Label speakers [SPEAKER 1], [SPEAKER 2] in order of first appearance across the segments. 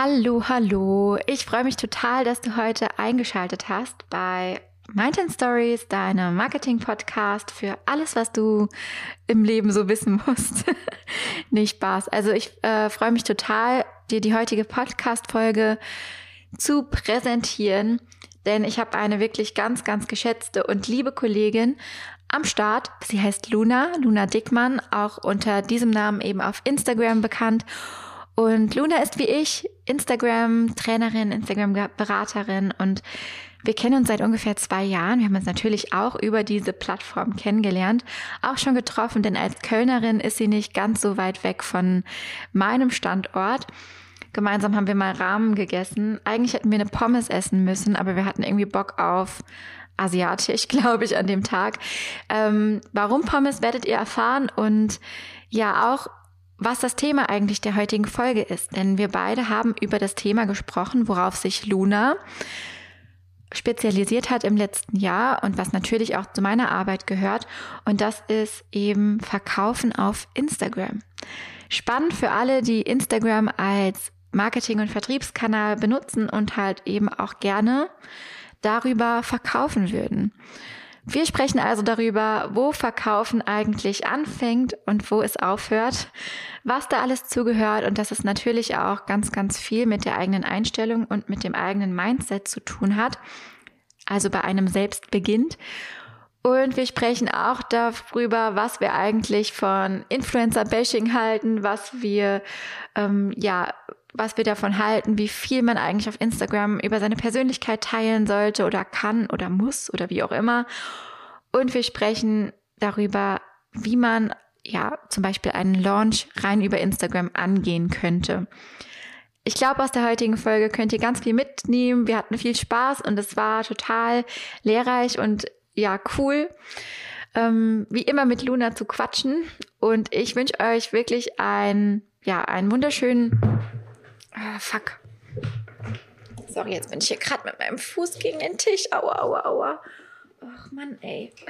[SPEAKER 1] Hallo, hallo. Ich freue mich total, dass du heute eingeschaltet hast bei Mountain Stories, deinem Marketing-Podcast für alles, was du im Leben so wissen musst. Nicht Spaß. Also ich äh, freue mich total, dir die heutige Podcast-Folge zu präsentieren, denn ich habe eine wirklich ganz, ganz geschätzte und liebe Kollegin am Start. Sie heißt Luna, Luna Dickmann, auch unter diesem Namen eben auf Instagram bekannt. Und Luna ist wie ich Instagram-Trainerin, Instagram-Beraterin und wir kennen uns seit ungefähr zwei Jahren. Wir haben uns natürlich auch über diese Plattform kennengelernt, auch schon getroffen, denn als Kölnerin ist sie nicht ganz so weit weg von meinem Standort. Gemeinsam haben wir mal Rahmen gegessen. Eigentlich hätten wir eine Pommes essen müssen, aber wir hatten irgendwie Bock auf asiatisch, glaube ich, an dem Tag. Ähm, warum Pommes werdet ihr erfahren und ja auch was das Thema eigentlich der heutigen Folge ist. Denn wir beide haben über das Thema gesprochen, worauf sich Luna spezialisiert hat im letzten Jahr und was natürlich auch zu meiner Arbeit gehört. Und das ist eben Verkaufen auf Instagram. Spannend für alle, die Instagram als Marketing- und Vertriebskanal benutzen und halt eben auch gerne darüber verkaufen würden. Wir sprechen also darüber, wo Verkaufen eigentlich anfängt und wo es aufhört, was da alles zugehört und dass es natürlich auch ganz, ganz viel mit der eigenen Einstellung und mit dem eigenen Mindset zu tun hat, also bei einem selbst beginnt. Und wir sprechen auch darüber, was wir eigentlich von Influencer-Bashing halten, was wir ähm, ja was wir davon halten, wie viel man eigentlich auf Instagram über seine Persönlichkeit teilen sollte oder kann oder muss oder wie auch immer. Und wir sprechen darüber, wie man ja zum Beispiel einen Launch rein über Instagram angehen könnte. Ich glaube, aus der heutigen Folge könnt ihr ganz viel mitnehmen. Wir hatten viel Spaß und es war total lehrreich und ja, cool. Ähm, wie immer mit Luna zu quatschen. Und ich wünsche euch wirklich ein, ja, einen wunderschönen Ah, fuck. Sorry, jetzt bin ich hier gerade mit meinem Fuß gegen den Tisch. Aua, aua, aua. Ach Mann, ey.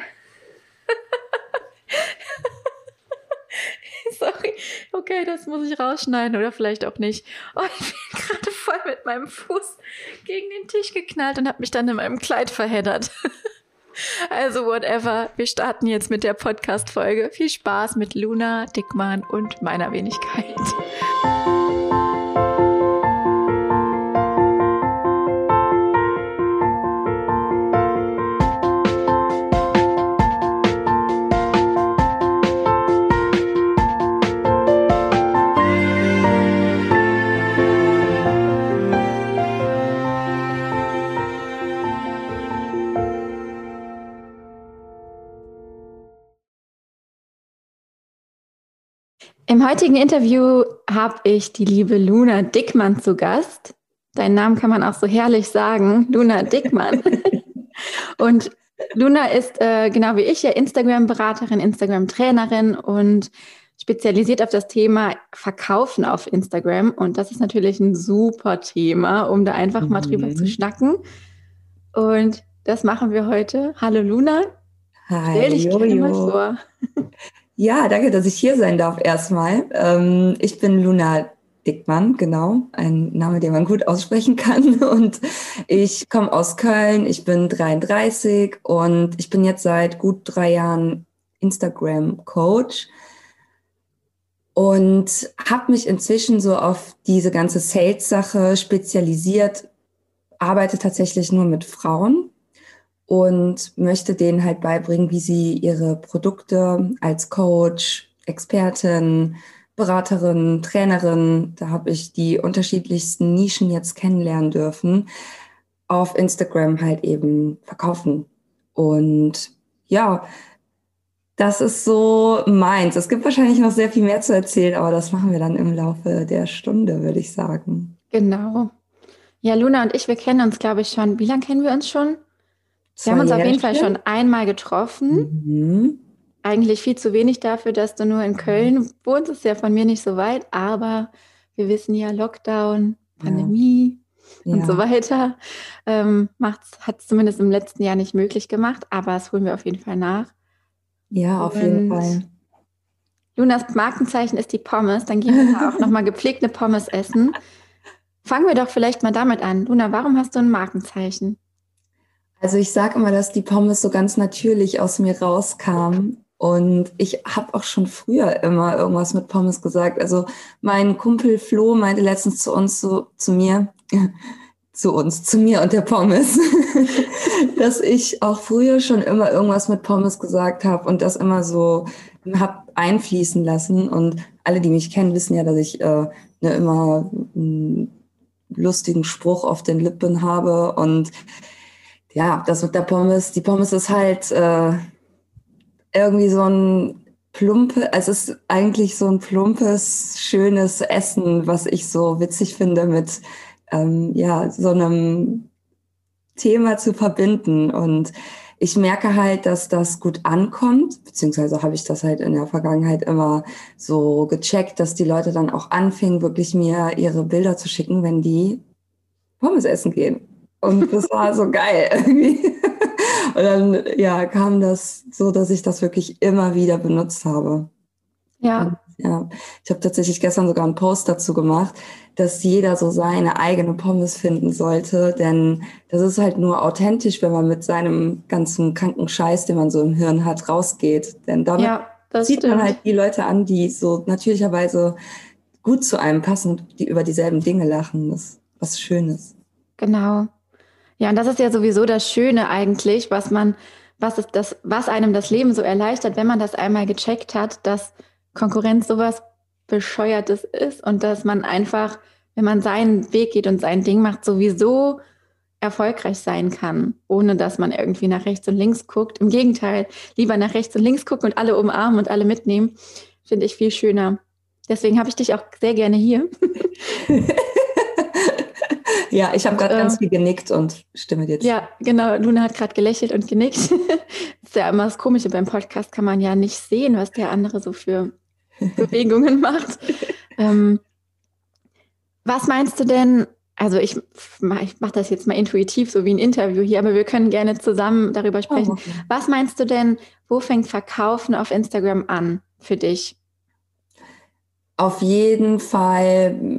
[SPEAKER 1] Sorry. Okay, das muss ich rausschneiden oder vielleicht auch nicht. Oh, ich bin gerade voll mit meinem Fuß gegen den Tisch geknallt und habe mich dann in meinem Kleid verheddert. Also whatever, wir starten jetzt mit der Podcast-Folge. Viel Spaß mit Luna, Dickmann und meiner Wenigkeit. Im heutigen Interview habe ich die liebe Luna Dickmann zu Gast. Deinen Namen kann man auch so herrlich sagen, Luna Dickmann. und Luna ist äh, genau wie ich ja Instagram-Beraterin, Instagram-Trainerin und spezialisiert auf das Thema Verkaufen auf Instagram. Und das ist natürlich ein super Thema, um da einfach mal drüber zu mhm. schnacken. Und das machen wir heute. Hallo Luna.
[SPEAKER 2] Hi, Stell dich Jojo. gerne mal vor. Ja, danke, dass ich hier sein darf erstmal. Ähm, ich bin Luna Dickmann, genau, ein Name, den man gut aussprechen kann. Und ich komme aus Köln, ich bin 33 und ich bin jetzt seit gut drei Jahren Instagram-Coach und habe mich inzwischen so auf diese ganze Sales-Sache spezialisiert, arbeite tatsächlich nur mit Frauen und möchte denen halt beibringen, wie sie ihre Produkte als Coach, Expertin, Beraterin, Trainerin, da habe ich die unterschiedlichsten Nischen jetzt kennenlernen dürfen, auf Instagram halt eben verkaufen. Und ja, das ist so meins. Es gibt wahrscheinlich noch sehr viel mehr zu erzählen, aber das machen wir dann im Laufe der Stunde, würde ich sagen.
[SPEAKER 1] Genau. Ja, Luna und ich, wir kennen uns, glaube ich, schon. Wie lange kennen wir uns schon? Wir haben uns auf jeden Fall schon einmal getroffen. Mhm. Eigentlich viel zu wenig dafür, dass du nur in Köln wohnst. Ist ja von mir nicht so weit, aber wir wissen ja, Lockdown, Pandemie ja. und ja. so weiter. Ähm, hat es zumindest im letzten Jahr nicht möglich gemacht, aber das holen wir auf jeden Fall nach.
[SPEAKER 2] Ja, auf und jeden Fall.
[SPEAKER 1] Lunas Markenzeichen ist die Pommes. Dann gehen wir auch nochmal gepflegte Pommes essen. Fangen wir doch vielleicht mal damit an. Luna, warum hast du ein Markenzeichen?
[SPEAKER 2] Also ich sage immer, dass die Pommes so ganz natürlich aus mir rauskamen. Und ich habe auch schon früher immer irgendwas mit Pommes gesagt. Also mein Kumpel Flo meinte letztens zu uns, so, zu mir, zu uns, zu mir und der Pommes, dass ich auch früher schon immer irgendwas mit Pommes gesagt habe und das immer so habe einfließen lassen. Und alle, die mich kennen, wissen ja, dass ich äh, ne, immer einen lustigen Spruch auf den Lippen habe. Und ja, das mit der Pommes, die Pommes ist halt äh, irgendwie so ein plumpe, es ist eigentlich so ein plumpes, schönes Essen, was ich so witzig finde mit ähm, ja, so einem Thema zu verbinden. Und ich merke halt, dass das gut ankommt, beziehungsweise habe ich das halt in der Vergangenheit immer so gecheckt, dass die Leute dann auch anfingen, wirklich mir ihre Bilder zu schicken, wenn die Pommes essen gehen. Und das war so geil irgendwie. Und dann ja, kam das so, dass ich das wirklich immer wieder benutzt habe.
[SPEAKER 1] Ja. Und,
[SPEAKER 2] ja. Ich habe tatsächlich gestern sogar einen Post dazu gemacht, dass jeder so seine eigene Pommes finden sollte, denn das ist halt nur authentisch, wenn man mit seinem ganzen kranken Scheiß, den man so im Hirn hat, rausgeht. Denn damit ja, zieht man halt die Leute an, die so natürlicherweise gut zu einem passen und die über dieselben Dinge lachen. Das ist was Schönes.
[SPEAKER 1] Genau. Ja, und das ist ja sowieso das Schöne eigentlich, was man, was ist das, was einem das Leben so erleichtert, wenn man das einmal gecheckt hat, dass Konkurrenz sowas Bescheuertes ist und dass man einfach, wenn man seinen Weg geht und sein Ding macht, sowieso erfolgreich sein kann, ohne dass man irgendwie nach rechts und links guckt. Im Gegenteil, lieber nach rechts und links gucken und alle umarmen und alle mitnehmen, finde ich viel schöner. Deswegen habe ich dich auch sehr gerne hier.
[SPEAKER 2] Ja, ich habe gerade ganz viel genickt und stimme dir
[SPEAKER 1] zu. Ja, genau. Luna hat gerade gelächelt und genickt. das ist ja immer das Komische beim Podcast, kann man ja nicht sehen, was der andere so für Bewegungen macht. Ähm, was meinst du denn? Also ich, ich mache das jetzt mal intuitiv, so wie ein Interview hier, aber wir können gerne zusammen darüber sprechen. Oh, okay. Was meinst du denn, wo fängt Verkaufen auf Instagram an für dich?
[SPEAKER 2] Auf jeden Fall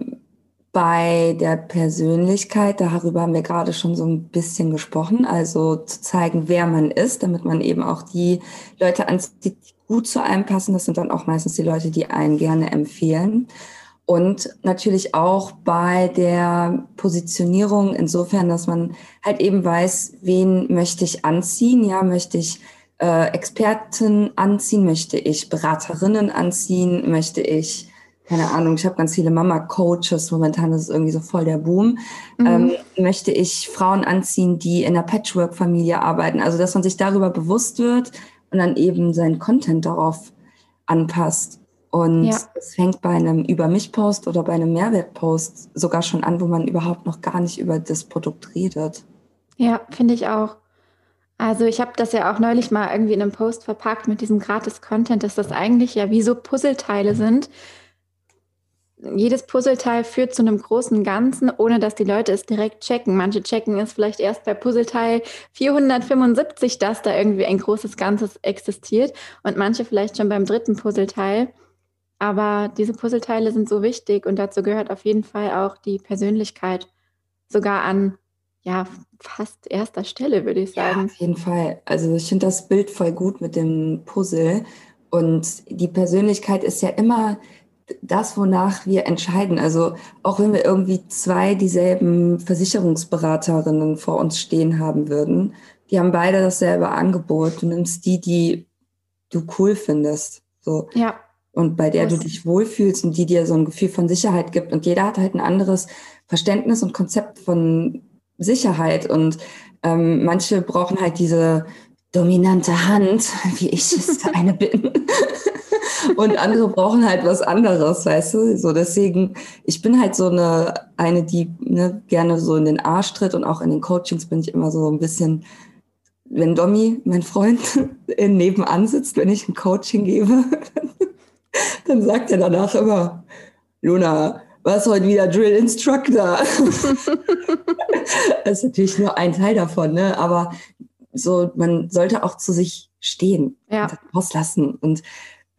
[SPEAKER 2] bei der Persönlichkeit, darüber haben wir gerade schon so ein bisschen gesprochen, also zu zeigen, wer man ist, damit man eben auch die Leute anzieht, die gut zu einem passen. Das sind dann auch meistens die Leute, die einen gerne empfehlen. Und natürlich auch bei der Positionierung insofern, dass man halt eben weiß, wen möchte ich anziehen. Ja, möchte ich äh, Experten anziehen, möchte ich Beraterinnen anziehen, möchte ich keine Ahnung, ich habe ganz viele Mama-Coaches, momentan ist es irgendwie so voll der Boom, mhm. ähm, möchte ich Frauen anziehen, die in einer Patchwork-Familie arbeiten. Also, dass man sich darüber bewusst wird und dann eben seinen Content darauf anpasst. Und es ja. fängt bei einem Über mich-Post oder bei einem Mehrwert-Post sogar schon an, wo man überhaupt noch gar nicht über das Produkt redet.
[SPEAKER 1] Ja, finde ich auch. Also ich habe das ja auch neulich mal irgendwie in einem Post verpackt mit diesem Gratis-Content, dass das eigentlich ja wie so Puzzleteile sind, jedes Puzzleteil führt zu einem großen Ganzen, ohne dass die Leute es direkt checken. Manche checken es vielleicht erst bei Puzzleteil 475, dass da irgendwie ein großes Ganzes existiert und manche vielleicht schon beim dritten Puzzleteil. Aber diese Puzzleteile sind so wichtig und dazu gehört auf jeden Fall auch die Persönlichkeit sogar an ja, fast erster Stelle, würde ich sagen. Ja,
[SPEAKER 2] auf jeden Fall. Also ich finde das Bild voll gut mit dem Puzzle. Und die Persönlichkeit ist ja immer das, wonach wir entscheiden. Also auch wenn wir irgendwie zwei dieselben Versicherungsberaterinnen vor uns stehen haben würden, die haben beide dasselbe Angebot. Du nimmst die, die du cool findest. So.
[SPEAKER 1] Ja.
[SPEAKER 2] Und bei der du dich wohlfühlst und die dir so ein Gefühl von Sicherheit gibt. Und jeder hat halt ein anderes Verständnis und Konzept von Sicherheit. Und ähm, manche brauchen halt diese dominante Hand, wie ich es eine bin. und andere brauchen halt was anderes, weißt du? So deswegen, ich bin halt so eine, eine, die ne, gerne so in den Arsch tritt und auch in den Coachings bin ich immer so ein bisschen, wenn Domi, mein Freund, nebenan sitzt, wenn ich ein Coaching gebe, dann sagt er danach immer, Luna, was heute wieder Drill Instructor? das ist natürlich nur ein Teil davon, ne? Aber so, man sollte auch zu sich stehen
[SPEAKER 1] ja.
[SPEAKER 2] und rauslassen und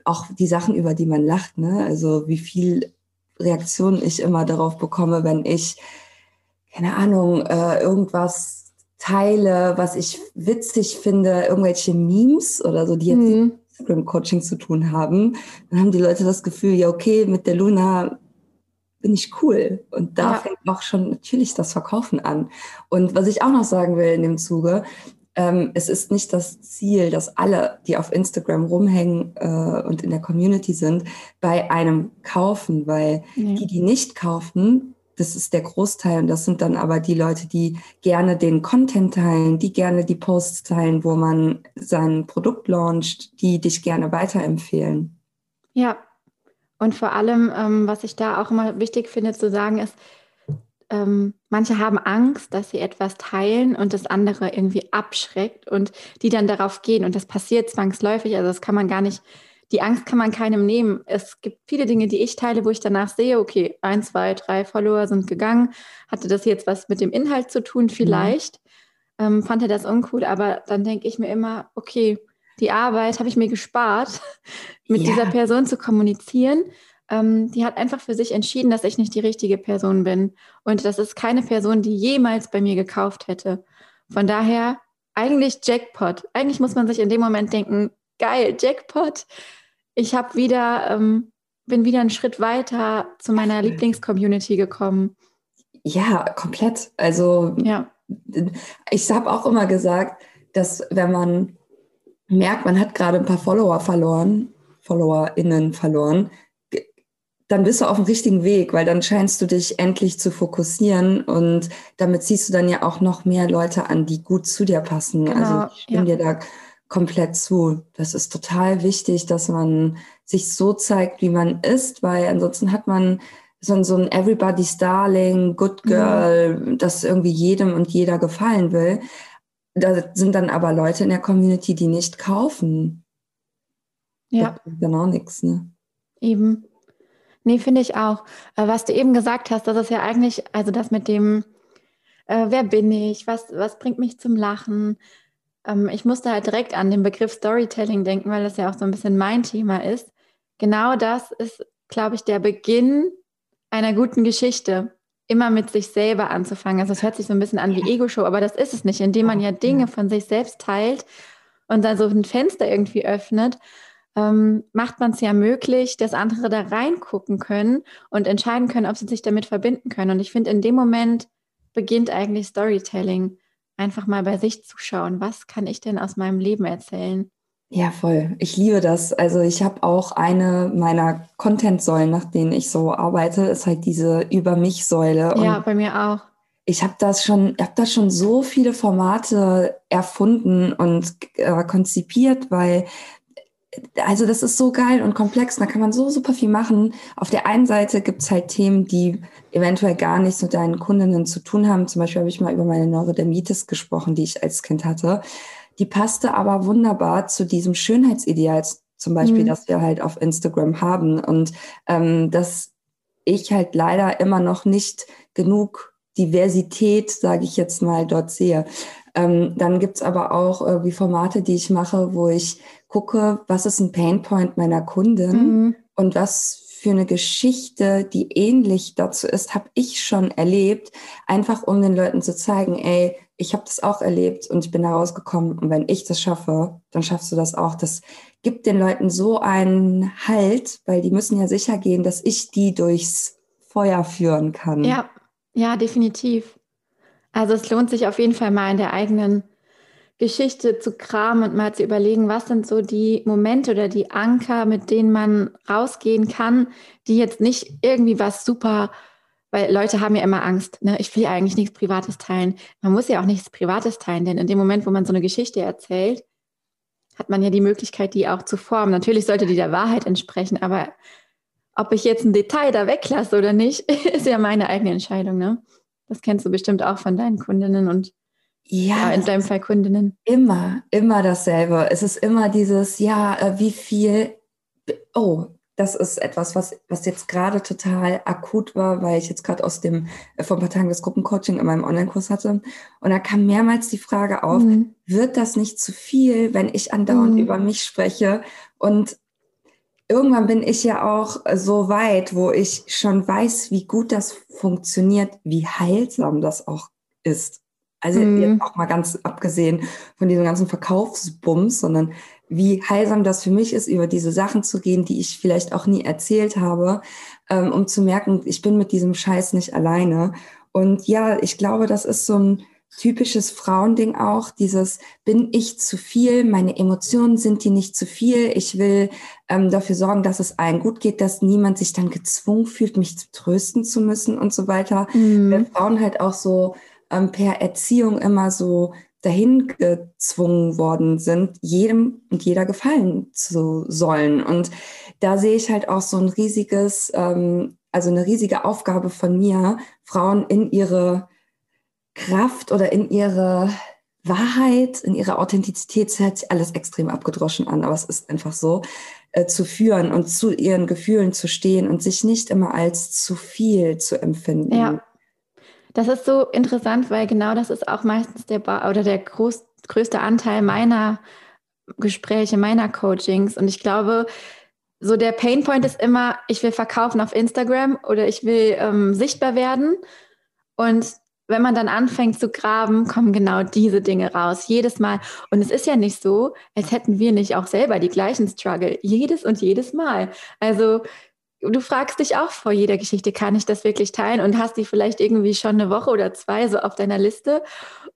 [SPEAKER 2] auch die Sachen, über die man lacht, ne? Also wie viel Reaktionen ich immer darauf bekomme, wenn ich, keine Ahnung, äh, irgendwas teile, was ich witzig finde, irgendwelche Memes oder so, die jetzt mhm. Instagram-Coaching zu tun haben, dann haben die Leute das Gefühl, ja, okay, mit der Luna bin ich cool. Und da ja. fängt auch schon natürlich das Verkaufen an. Und was ich auch noch sagen will in dem Zuge, ähm, es ist nicht das Ziel, dass alle, die auf Instagram rumhängen äh, und in der Community sind, bei einem kaufen, weil nee. die, die nicht kaufen, das ist der Großteil und das sind dann aber die Leute, die gerne den Content teilen, die gerne die Posts teilen, wo man sein Produkt launcht, die dich gerne weiterempfehlen.
[SPEAKER 1] Ja, und vor allem, ähm, was ich da auch immer wichtig finde zu sagen, ist, ähm, manche haben Angst, dass sie etwas teilen und das andere irgendwie abschreckt und die dann darauf gehen. Und das passiert zwangsläufig. Also das kann man gar nicht, die Angst kann man keinem nehmen. Es gibt viele Dinge, die ich teile, wo ich danach sehe, okay, ein, zwei, drei Follower sind gegangen. Hatte das jetzt was mit dem Inhalt zu tun? Mhm. Vielleicht. Mhm. Ähm, fand er das uncool, aber dann denke ich mir immer, okay, die Arbeit habe ich mir gespart, mit ja. dieser Person zu kommunizieren. Ähm, die hat einfach für sich entschieden, dass ich nicht die richtige Person bin. Und das ist keine Person, die jemals bei mir gekauft hätte. Von daher eigentlich Jackpot. Eigentlich muss man sich in dem Moment denken, geil, Jackpot. Ich habe wieder, ähm, bin wieder einen Schritt weiter zu meiner Lieblingscommunity gekommen.
[SPEAKER 2] Ja, komplett. Also ja. ich habe auch immer gesagt, dass wenn man merkt, man hat gerade ein paar Follower verloren, FollowerInnen verloren, dann bist du auf dem richtigen Weg, weil dann scheinst du dich endlich zu fokussieren und damit ziehst du dann ja auch noch mehr Leute an, die gut zu dir passen. Genau, also ich stimme ja. dir da komplett zu. Das ist total wichtig, dass man sich so zeigt, wie man ist, weil ansonsten hat man so, so ein Everybody's Darling, Good Girl, mhm. das irgendwie jedem und jeder gefallen will. Da sind dann aber Leute in der Community, die nicht kaufen.
[SPEAKER 1] Ja.
[SPEAKER 2] Das ist dann auch nichts, ne?
[SPEAKER 1] Eben. Nee, finde ich auch. Äh, was du eben gesagt hast, das ist ja eigentlich, also das mit dem, äh, wer bin ich, was, was bringt mich zum Lachen? Ähm, ich musste halt direkt an den Begriff Storytelling denken, weil das ja auch so ein bisschen mein Thema ist. Genau das ist, glaube ich, der Beginn einer guten Geschichte. Immer mit sich selber anzufangen. Also es hört sich so ein bisschen an wie Ego-Show, aber das ist es nicht, indem man ja Dinge von sich selbst teilt und dann so ein Fenster irgendwie öffnet ähm, macht man es ja möglich, dass andere da reingucken können und entscheiden können, ob sie sich damit verbinden können. Und ich finde, in dem Moment beginnt eigentlich Storytelling. Einfach mal bei sich zu schauen, was kann ich denn aus meinem Leben erzählen?
[SPEAKER 2] Ja, voll. Ich liebe das. Also ich habe auch eine meiner Content-Säulen, nach denen ich so arbeite, ist halt diese Über mich-Säule.
[SPEAKER 1] Ja, bei mir auch.
[SPEAKER 2] Ich habe das schon, habe da schon so viele Formate erfunden und äh, konzipiert, weil also das ist so geil und komplex, da kann man so super viel machen. Auf der einen Seite gibt es halt Themen, die eventuell gar nichts mit deinen Kundinnen zu tun haben. Zum Beispiel habe ich mal über meine Neurodermitis gesprochen, die ich als Kind hatte. Die passte aber wunderbar zu diesem Schönheitsideal, zum Beispiel, mhm. das wir halt auf Instagram haben. Und ähm, dass ich halt leider immer noch nicht genug Diversität, sage ich jetzt mal, dort sehe. Ähm, dann gibt's aber auch irgendwie Formate, die ich mache, wo ich gucke, was ist ein Painpoint meiner Kundin mhm. und was für eine Geschichte, die ähnlich dazu ist, habe ich schon erlebt, einfach um den Leuten zu zeigen, ey, ich habe das auch erlebt und ich bin da rausgekommen und wenn ich das schaffe, dann schaffst du das auch. Das gibt den Leuten so einen Halt, weil die müssen ja sicher gehen, dass ich die durchs Feuer führen kann.
[SPEAKER 1] Ja, ja, definitiv. Also es lohnt sich auf jeden Fall mal in der eigenen Geschichte zu kramen und mal zu überlegen, was sind so die Momente oder die Anker, mit denen man rausgehen kann, die jetzt nicht irgendwie was super, weil Leute haben ja immer Angst, ne? ich will ja eigentlich nichts Privates teilen. Man muss ja auch nichts Privates teilen, denn in dem Moment, wo man so eine Geschichte erzählt, hat man ja die Möglichkeit, die auch zu formen. Natürlich sollte die der Wahrheit entsprechen, aber ob ich jetzt ein Detail da weglasse oder nicht, ist ja meine eigene Entscheidung. Ne? Das kennst du bestimmt auch von deinen Kundinnen und ja, in deinem Fall Kundinnen.
[SPEAKER 2] Immer, immer dasselbe. Es ist immer dieses, ja, äh, wie viel, oh, das ist etwas, was, was jetzt gerade total akut war, weil ich jetzt gerade aus dem, äh, vor ein paar Tagen das Gruppencoaching in meinem Online-Kurs hatte. Und da kam mehrmals die Frage auf, mhm. wird das nicht zu viel, wenn ich andauernd mhm. über mich spreche? Und irgendwann bin ich ja auch so weit, wo ich schon weiß, wie gut das funktioniert, wie heilsam das auch ist. Also mhm. jetzt auch mal ganz abgesehen von diesem ganzen Verkaufsbums, sondern wie heilsam das für mich ist, über diese Sachen zu gehen, die ich vielleicht auch nie erzählt habe, ähm, um zu merken, ich bin mit diesem Scheiß nicht alleine. Und ja, ich glaube, das ist so ein typisches Frauending auch, dieses bin ich zu viel, meine Emotionen sind die nicht zu viel, ich will ähm, dafür sorgen, dass es allen gut geht, dass niemand sich dann gezwungen fühlt, mich zu trösten zu müssen und so weiter. Mhm. Weil Frauen halt auch so ähm, per Erziehung immer so dahin gezwungen worden sind, jedem und jeder gefallen zu sollen. Und da sehe ich halt auch so ein riesiges, ähm, also eine riesige Aufgabe von mir, Frauen in ihre Kraft oder in ihre Wahrheit, in ihre Authentizität, hört sich alles extrem abgedroschen an, aber es ist einfach so, äh, zu führen und zu ihren Gefühlen zu stehen und sich nicht immer als zu viel zu empfinden.
[SPEAKER 1] Ja. Das ist so interessant, weil genau das ist auch meistens der ba oder der groß, größte Anteil meiner Gespräche, meiner Coachings. Und ich glaube, so der Painpoint ist immer, ich will verkaufen auf Instagram oder ich will ähm, sichtbar werden. Und wenn man dann anfängt zu graben, kommen genau diese Dinge raus. Jedes Mal. Und es ist ja nicht so, als hätten wir nicht auch selber die gleichen Struggle. Jedes und jedes Mal. Also du fragst dich auch vor jeder Geschichte, kann ich das wirklich teilen? Und hast die vielleicht irgendwie schon eine Woche oder zwei so auf deiner Liste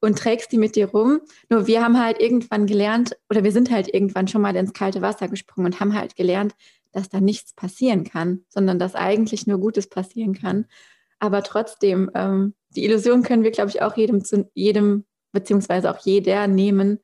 [SPEAKER 1] und trägst die mit dir rum. Nur wir haben halt irgendwann gelernt, oder wir sind halt irgendwann schon mal ins kalte Wasser gesprungen und haben halt gelernt, dass da nichts passieren kann, sondern dass eigentlich nur Gutes passieren kann. Aber trotzdem, ähm, die Illusion können wir, glaube ich, auch jedem zu jedem, beziehungsweise auch jeder nehmen,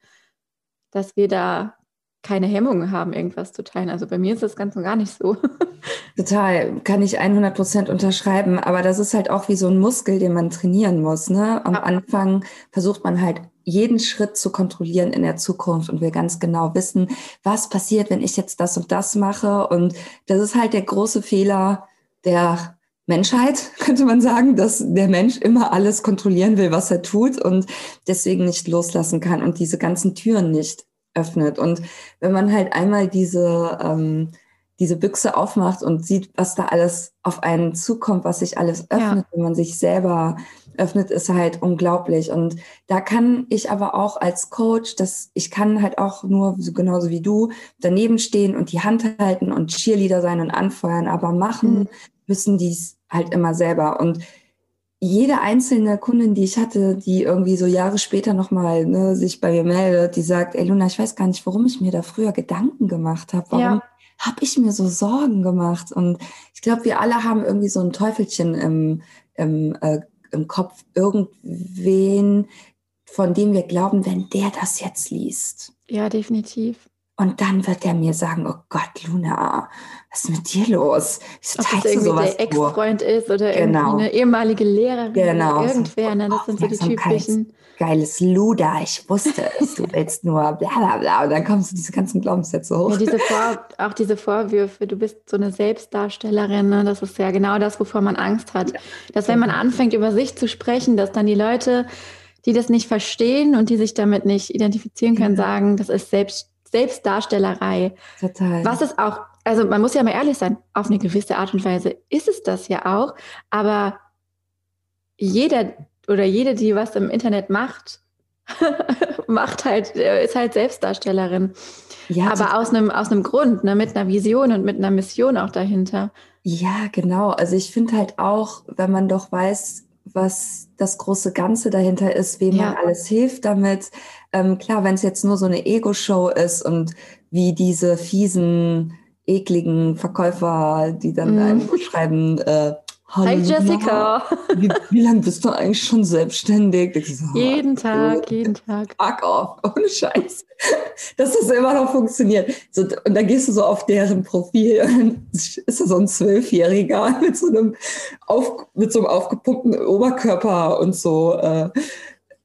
[SPEAKER 1] dass wir da keine Hemmungen haben, irgendwas zu teilen. Also bei mir ist das ganz und gar nicht so.
[SPEAKER 2] Total, kann ich 100 Prozent unterschreiben. Aber das ist halt auch wie so ein Muskel, den man trainieren muss. Ne? Am ja. Anfang versucht man halt jeden Schritt zu kontrollieren in der Zukunft und will ganz genau wissen, was passiert, wenn ich jetzt das und das mache. Und das ist halt der große Fehler der Menschheit, könnte man sagen, dass der Mensch immer alles kontrollieren will, was er tut und deswegen nicht loslassen kann und diese ganzen Türen nicht öffnet. Und wenn man halt einmal diese, ähm, diese Büchse aufmacht und sieht, was da alles auf einen zukommt, was sich alles öffnet, ja. wenn man sich selber öffnet, ist halt unglaublich. Und da kann ich aber auch als Coach, dass ich kann halt auch nur genauso wie du daneben stehen und die Hand halten und Cheerleader sein und anfeuern, aber machen mhm. müssen dies halt immer selber. Und jede einzelne Kundin, die ich hatte, die irgendwie so Jahre später nochmal ne, sich bei mir meldet, die sagt, ey Luna, ich weiß gar nicht, warum ich mir da früher Gedanken gemacht habe. Warum ja. habe ich mir so Sorgen gemacht? Und ich glaube, wir alle haben irgendwie so ein Teufelchen im, im, äh, im Kopf, irgendwen, von dem wir glauben, wenn der das jetzt liest.
[SPEAKER 1] Ja, definitiv.
[SPEAKER 2] Und dann wird er mir sagen, oh Gott, Luna, was ist mit dir los?
[SPEAKER 1] Wieso Ob das irgendwie der Ex-Freund ist oder genau. irgendwie eine ehemalige Lehrerin
[SPEAKER 2] genau.
[SPEAKER 1] oder irgendwer. Ne? Das sind so die typischen.
[SPEAKER 2] Geiles Luda, ich wusste es, du willst nur bla bla bla. Und dann kommst du diese ganzen Glaubenssätze hoch.
[SPEAKER 1] Ja, diese Vor auch diese Vorwürfe, du bist so eine Selbstdarstellerin, ne? das ist ja genau das, wovor man Angst hat. Ja. Dass wenn man anfängt, über sich zu sprechen, dass dann die Leute, die das nicht verstehen und die sich damit nicht identifizieren können, ja. sagen, das ist selbst Selbstdarstellerei. Total. Was ist auch, also man muss ja mal ehrlich sein, auf eine gewisse Art und Weise ist es das ja auch, aber jeder oder jede, die was im Internet macht, macht halt, äh, ist halt Selbstdarstellerin. Ja, aber aus einem, aus einem Grund, ne, mit einer Vision und mit einer Mission auch dahinter.
[SPEAKER 2] Ja, genau. Also ich finde halt auch, wenn man doch weiß, was das große Ganze dahinter ist, wem ja. man alles hilft damit. Ähm, klar, wenn es jetzt nur so eine Ego-Show ist und wie diese fiesen, ekligen Verkäufer, die dann mm. einem schreiben, äh,
[SPEAKER 1] Hallo, Hi Jessica.
[SPEAKER 2] Wie, wie lange bist du eigentlich schon selbstständig?
[SPEAKER 1] So, jeden Tag, jeden Tag.
[SPEAKER 2] Fuck off, ohne Scheiß. Dass das immer noch funktioniert. So, und dann gehst du so auf deren Profil und dann ist da so ein Zwölfjähriger mit so einem, auf, mit so einem aufgepumpten Oberkörper und so äh,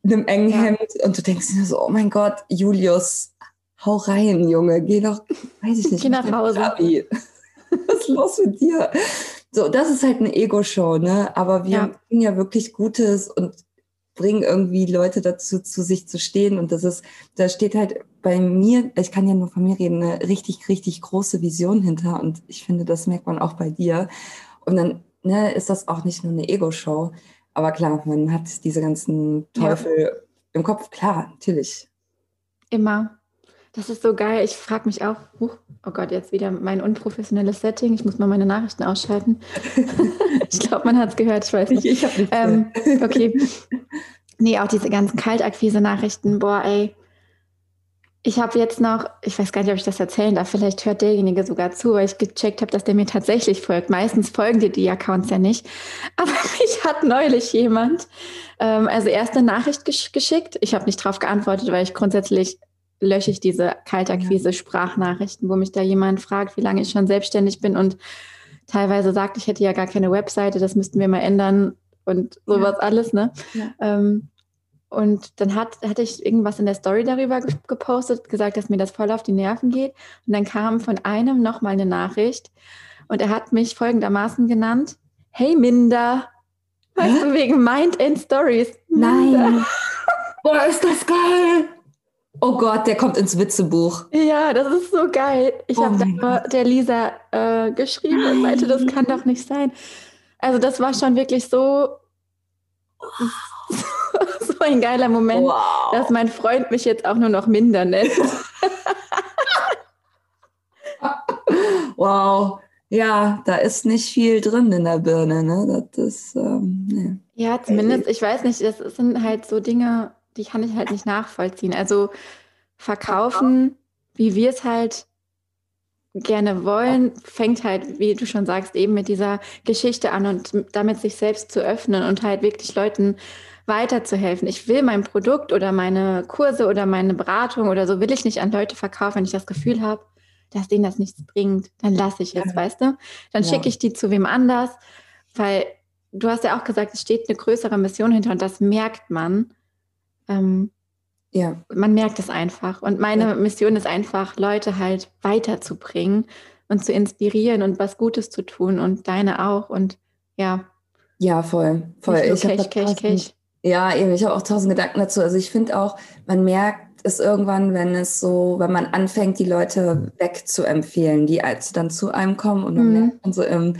[SPEAKER 2] einem engen ja. Hemd. Und du denkst dir so, oh mein Gott, Julius, hau rein, Junge, geh doch, weiß ich nicht.
[SPEAKER 1] Geh nach Hause.
[SPEAKER 2] Was ist los mit dir? So, das ist halt eine Ego-Show, ne? Aber wir ja. bringen ja wirklich Gutes und bringen irgendwie Leute dazu, zu sich zu stehen. Und das ist, da steht halt bei mir, ich kann ja nur von mir reden, eine richtig, richtig große Vision hinter und ich finde, das merkt man auch bei dir. Und dann ne, ist das auch nicht nur eine Ego-Show, aber klar, man hat diese ganzen Teufel ja. im Kopf, klar, natürlich.
[SPEAKER 1] Immer. Das ist so geil. Ich frage mich auch, oh Gott, jetzt wieder mein unprofessionelles Setting. Ich muss mal meine Nachrichten ausschalten. ich glaube, man hat es gehört, ich weiß nicht. Ich, ich nicht ähm, okay. Nee, auch diese ganzen Kaltakquise-Nachrichten, boah, ey. Ich habe jetzt noch, ich weiß gar nicht, ob ich das erzählen darf, vielleicht hört derjenige sogar zu, weil ich gecheckt habe, dass der mir tatsächlich folgt. Meistens folgen dir die Accounts ja nicht. Aber mich hat neulich jemand, ähm, also erst eine Nachricht gesch geschickt. Ich habe nicht drauf geantwortet, weil ich grundsätzlich lösche ich diese Kaltakquise-Sprachnachrichten, wo mich da jemand fragt, wie lange ich schon selbstständig bin und teilweise sagt, ich hätte ja gar keine Webseite, das müssten wir mal ändern und sowas ja. alles, ne? Ja. Ähm, und dann hat, hatte ich irgendwas in der Story darüber gepostet, gesagt, dass mir das voll auf die Nerven geht. Und dann kam von einem nochmal eine Nachricht und er hat mich folgendermaßen genannt: Hey Minder, weißt du, wegen Mind and Stories.
[SPEAKER 2] Minder. Nein. Boah, ist das geil! Oh Gott, der kommt ins Witzebuch.
[SPEAKER 1] Ja, das ist so geil. Ich oh habe da der Lisa äh, geschrieben Nein. und meinte, das kann doch nicht sein. Also das war schon wirklich so, so ein geiler Moment, wow. dass mein Freund mich jetzt auch nur noch minder nennt.
[SPEAKER 2] wow. Ja, da ist nicht viel drin in der Birne, ne? Das ist, ähm,
[SPEAKER 1] nee. Ja, zumindest, ich weiß nicht, das sind halt so Dinge, die kann ich halt nicht nachvollziehen. Also verkaufen, wie wir es halt gerne wollen, fängt halt, wie du schon sagst, eben mit dieser Geschichte an und damit sich selbst zu öffnen und halt wirklich Leuten weiterzuhelfen. Ich will mein Produkt oder meine Kurse oder meine Beratung oder so will ich nicht an Leute verkaufen, wenn ich das Gefühl habe, dass denen das nichts bringt. Dann lasse ich es, ja. weißt du? Dann ja. schicke ich die zu wem anders, weil du hast ja auch gesagt, es steht eine größere Mission hinter und das merkt man. Ähm, ja. Man merkt es einfach. Und meine ja. Mission ist einfach, Leute halt weiterzubringen und zu inspirieren und was Gutes zu tun und deine auch. Und ja.
[SPEAKER 2] Ja, voll. voll. Ich Cash, Cash, Cash. Ja, eben, ich habe auch tausend Gedanken dazu. Also ich finde auch, man merkt es irgendwann, wenn es so, wenn man anfängt, die Leute wegzuempfehlen, die als dann zu einem kommen und man mhm. merkt dann so im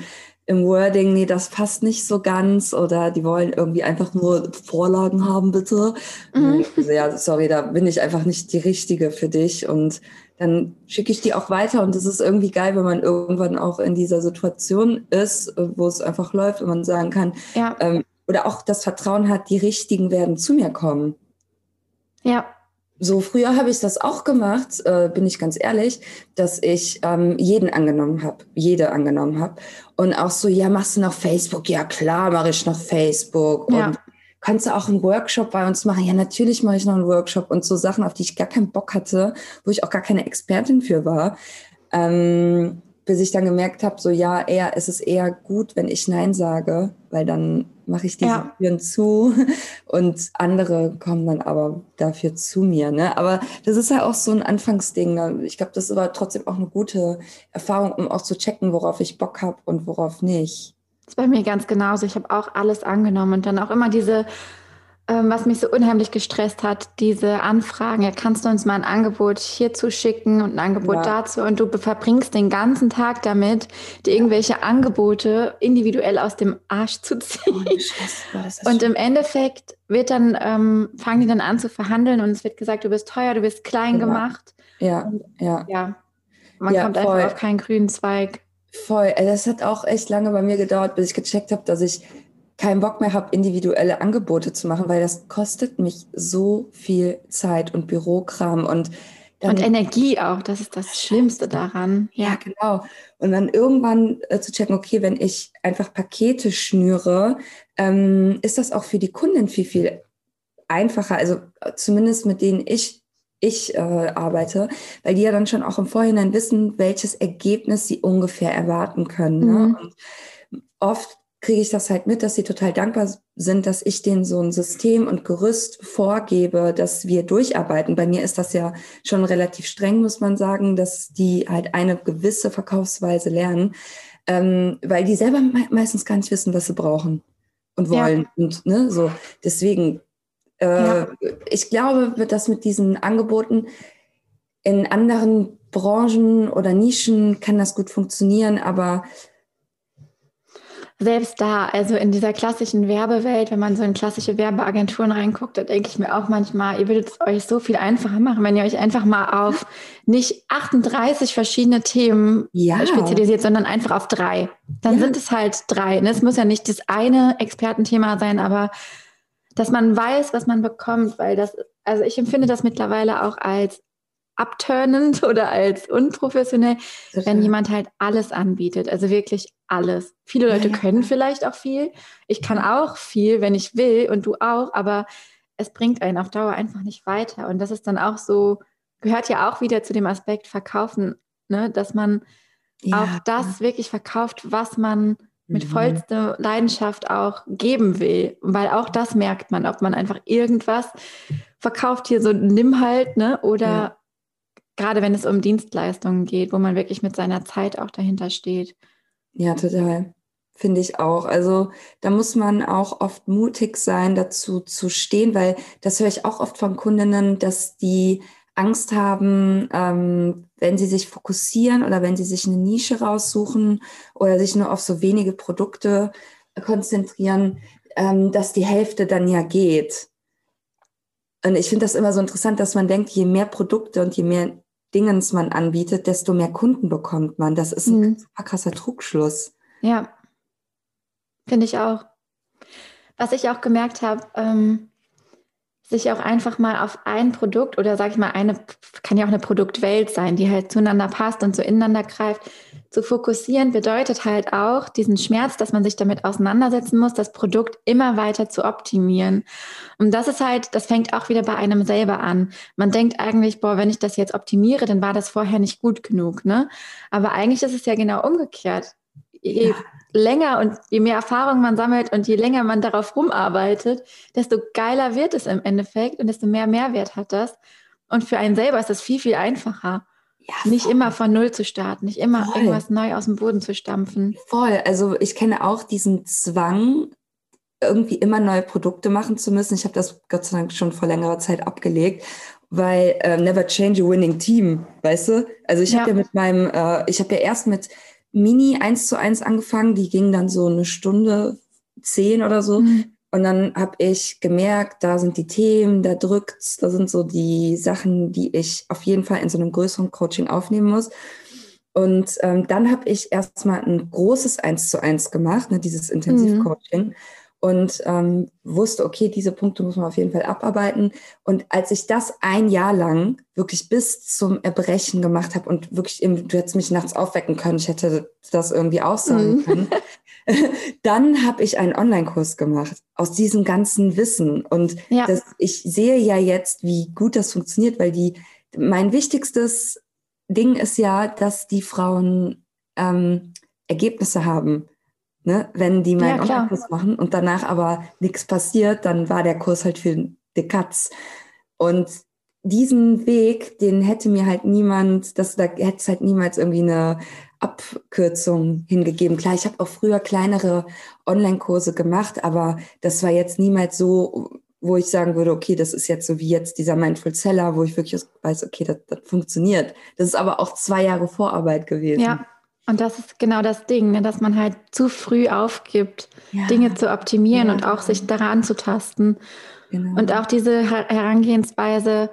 [SPEAKER 2] im Wording, nee, das passt nicht so ganz oder die wollen irgendwie einfach nur Vorlagen haben, bitte. Mhm. Also, ja, sorry, da bin ich einfach nicht die Richtige für dich und dann schicke ich die auch weiter und das ist irgendwie geil, wenn man irgendwann auch in dieser Situation ist, wo es einfach läuft und man sagen kann, ja. ähm, oder auch das Vertrauen hat, die Richtigen werden zu mir kommen.
[SPEAKER 1] Ja,
[SPEAKER 2] so früher habe ich das auch gemacht, äh, bin ich ganz ehrlich, dass ich ähm, jeden angenommen habe, jede angenommen habe. Und auch so, ja, machst du noch Facebook? Ja, klar, mache ich noch Facebook. Ja. Und kannst du auch einen Workshop bei uns machen? Ja, natürlich mache ich noch einen Workshop und so Sachen, auf die ich gar keinen Bock hatte, wo ich auch gar keine Expertin für war. Ähm, bis ich dann gemerkt habe, so ja, eher es ist eher gut, wenn ich Nein sage, weil dann mache ich diese ja. Türen zu und andere kommen dann aber dafür zu mir. Ne? Aber das ist ja auch so ein Anfangsding. Ne? Ich glaube, das ist aber trotzdem auch eine gute Erfahrung, um auch zu checken, worauf ich Bock habe und worauf nicht.
[SPEAKER 1] Das ist bei mir ganz genauso. Ich habe auch alles angenommen und dann auch immer diese was mich so unheimlich gestresst hat, diese Anfragen. Ja, kannst du uns mal ein Angebot hierzu schicken und ein Angebot ja. dazu? Und du verbringst den ganzen Tag damit, dir irgendwelche Angebote individuell aus dem Arsch zu ziehen. Oh, und im Endeffekt wird dann, ähm, fangen die dann an zu verhandeln und es wird gesagt, du bist teuer, du bist klein ja. gemacht.
[SPEAKER 2] Ja, und, ja.
[SPEAKER 1] Ja, man ja, kommt voll. einfach auf keinen grünen Zweig.
[SPEAKER 2] Voll. Also das hat auch echt lange bei mir gedauert, bis ich gecheckt habe, dass ich keinen Bock mehr habe, individuelle Angebote zu machen, weil das kostet mich so viel Zeit und Bürokram und
[SPEAKER 1] und Energie auch, das ist das Schlimmste daran.
[SPEAKER 2] Ja, ja genau. Und dann irgendwann äh, zu checken, okay, wenn ich einfach Pakete schnüre, ähm, ist das auch für die Kunden viel, viel einfacher. Also äh, zumindest mit denen ich ich äh, arbeite, weil die ja dann schon auch im Vorhinein wissen, welches Ergebnis sie ungefähr erwarten können. Ne? Mhm. Und oft kriege ich das halt mit, dass sie total dankbar sind, dass ich denen so ein System und Gerüst vorgebe, dass wir durcharbeiten. Bei mir ist das ja schon relativ streng, muss man sagen, dass die halt eine gewisse Verkaufsweise lernen, ähm, weil die selber me meistens gar nicht wissen, was sie brauchen und wollen. Ja. Und ne, so deswegen, äh, ja. ich glaube, dass mit diesen Angeboten in anderen Branchen oder Nischen kann das gut funktionieren, aber
[SPEAKER 1] selbst da, also in dieser klassischen Werbewelt, wenn man so in klassische Werbeagenturen reinguckt, da denke ich mir auch manchmal, ihr würdet es euch so viel einfacher machen, wenn ihr euch einfach mal auf nicht 38 verschiedene Themen ja. spezialisiert, sondern einfach auf drei. Dann ja. sind es halt drei. Ne? Es muss ja nicht das eine Expertenthema sein, aber dass man weiß, was man bekommt, weil das, also ich empfinde das mittlerweile auch als abturnend oder als unprofessionell, wenn jemand halt alles anbietet, also wirklich alles. Viele Leute ja, ja. können vielleicht auch viel. Ich kann auch viel, wenn ich will und du auch, aber es bringt einen auf Dauer einfach nicht weiter. Und das ist dann auch so, gehört ja auch wieder zu dem Aspekt Verkaufen, ne? dass man ja. auch das wirklich verkauft, was man mit mhm. vollster Leidenschaft auch geben will. Weil auch das merkt man, ob man einfach irgendwas verkauft, hier so nimm halt, ne? Oder gerade wenn es um Dienstleistungen geht, wo man wirklich mit seiner Zeit auch dahinter steht.
[SPEAKER 2] Ja, total. Finde ich auch. Also da muss man auch oft mutig sein, dazu zu stehen, weil das höre ich auch oft von Kundinnen, dass die Angst haben, ähm, wenn sie sich fokussieren oder wenn sie sich eine Nische raussuchen oder sich nur auf so wenige Produkte konzentrieren, ähm, dass die Hälfte dann ja geht. Und ich finde das immer so interessant, dass man denkt, je mehr Produkte und je mehr Dingens man anbietet, desto mehr Kunden bekommt man. Das ist ein mhm. super krasser Trugschluss.
[SPEAKER 1] Ja, finde ich auch. Was ich auch gemerkt habe, ähm, sich auch einfach mal auf ein Produkt oder sag ich mal, eine, kann ja auch eine Produktwelt sein, die halt zueinander passt und so ineinander greift, zu fokussieren, bedeutet halt auch diesen Schmerz, dass man sich damit auseinandersetzen muss, das Produkt immer weiter zu optimieren. Und das ist halt, das fängt auch wieder bei einem selber an. Man denkt eigentlich, boah, wenn ich das jetzt optimiere, dann war das vorher nicht gut genug, ne? Aber eigentlich ist es ja genau umgekehrt. Je ja länger und je mehr Erfahrung man sammelt und je länger man darauf rumarbeitet, desto geiler wird es im Endeffekt und desto mehr Mehrwert hat das. Und für einen selber ist das viel, viel einfacher. Ja, nicht immer von Null zu starten, nicht immer voll. irgendwas neu aus dem Boden zu stampfen.
[SPEAKER 2] Voll. Also ich kenne auch diesen Zwang, irgendwie immer neue Produkte machen zu müssen. Ich habe das Gott sei Dank schon vor längerer Zeit abgelegt, weil äh, never change a winning team, weißt du? Also ich ja. habe ja mit meinem, äh, ich habe ja erst mit Mini eins zu eins angefangen. Die ging dann so eine Stunde zehn oder so. Mhm. Und dann habe ich gemerkt, da sind die Themen, da drückt's, da sind so die Sachen, die ich auf jeden Fall in so einem größeren Coaching aufnehmen muss. Und ähm, dann habe ich erstmal ein großes Eins zu eins gemacht, ne, dieses Intensivcoaching. Mhm und ähm, wusste, okay, diese Punkte muss man auf jeden Fall abarbeiten. Und als ich das ein Jahr lang wirklich bis zum Erbrechen gemacht habe und wirklich, im, du hättest mich nachts aufwecken können, ich hätte das irgendwie auch sagen mhm. können, dann habe ich einen Online-Kurs gemacht aus diesem ganzen Wissen. Und ja. das, ich sehe ja jetzt, wie gut das funktioniert, weil die, mein wichtigstes Ding ist ja, dass die Frauen ähm, Ergebnisse haben. Ne? Wenn die meinen ja, Online-Kurs machen und danach aber nichts passiert, dann war der Kurs halt für die Katz. Und diesen Weg, den hätte mir halt niemand, das, da hätte es halt niemals irgendwie eine Abkürzung hingegeben. Klar, ich habe auch früher kleinere Online-Kurse gemacht, aber das war jetzt niemals so, wo ich sagen würde, okay, das ist jetzt so wie jetzt dieser Mindful Seller, wo ich wirklich weiß, okay, das, das funktioniert. Das ist aber auch zwei Jahre Vorarbeit gewesen.
[SPEAKER 1] Ja, und das ist genau das Ding, ne, dass man halt zu früh aufgibt, ja. Dinge zu optimieren ja. und auch sich daran zu tasten. Genau. Und auch diese Herangehensweise,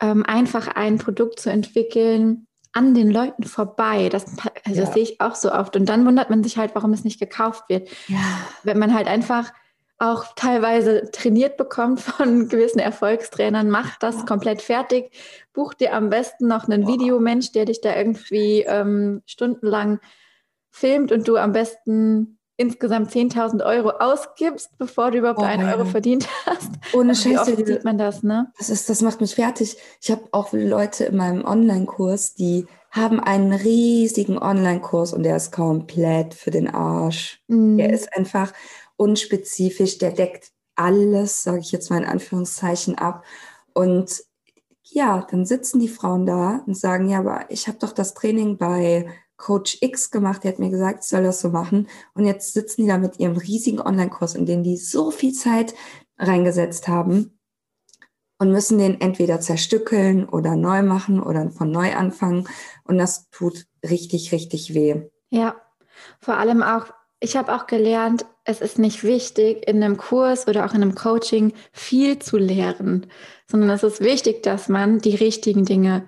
[SPEAKER 1] ähm, einfach ein Produkt zu entwickeln, an den Leuten vorbei. Das, also ja. das sehe ich auch so oft. Und dann wundert man sich halt, warum es nicht gekauft wird. Wenn man halt einfach auch teilweise trainiert bekommt von gewissen Erfolgstrainern, macht das komplett fertig, buch dir am besten noch einen Videomensch, der dich da irgendwie ähm, stundenlang filmt und du am besten insgesamt 10.000 Euro ausgibst, bevor du überhaupt oh, einen Euro verdient hast.
[SPEAKER 2] Ohne Scheiße.
[SPEAKER 1] Wie sieht man das, ne?
[SPEAKER 2] Das, ist, das macht mich fertig. Ich habe auch Leute in meinem Online-Kurs, die haben einen riesigen Online-Kurs und der ist komplett für den Arsch. Mm. Der ist einfach, unspezifisch, der deckt alles, sage ich jetzt mal in Anführungszeichen, ab. Und ja, dann sitzen die Frauen da und sagen, ja, aber ich habe doch das Training bei Coach X gemacht, der hat mir gesagt, ich soll das so machen. Und jetzt sitzen die da mit ihrem riesigen Online-Kurs, in den die so viel Zeit reingesetzt haben. und müssen den entweder zerstückeln oder neu machen oder von neu anfangen. Und das tut richtig, richtig weh.
[SPEAKER 1] Ja, vor allem auch, ich habe auch gelernt, es ist nicht wichtig, in einem Kurs oder auch in einem Coaching viel zu lehren, sondern es ist wichtig, dass man die richtigen Dinge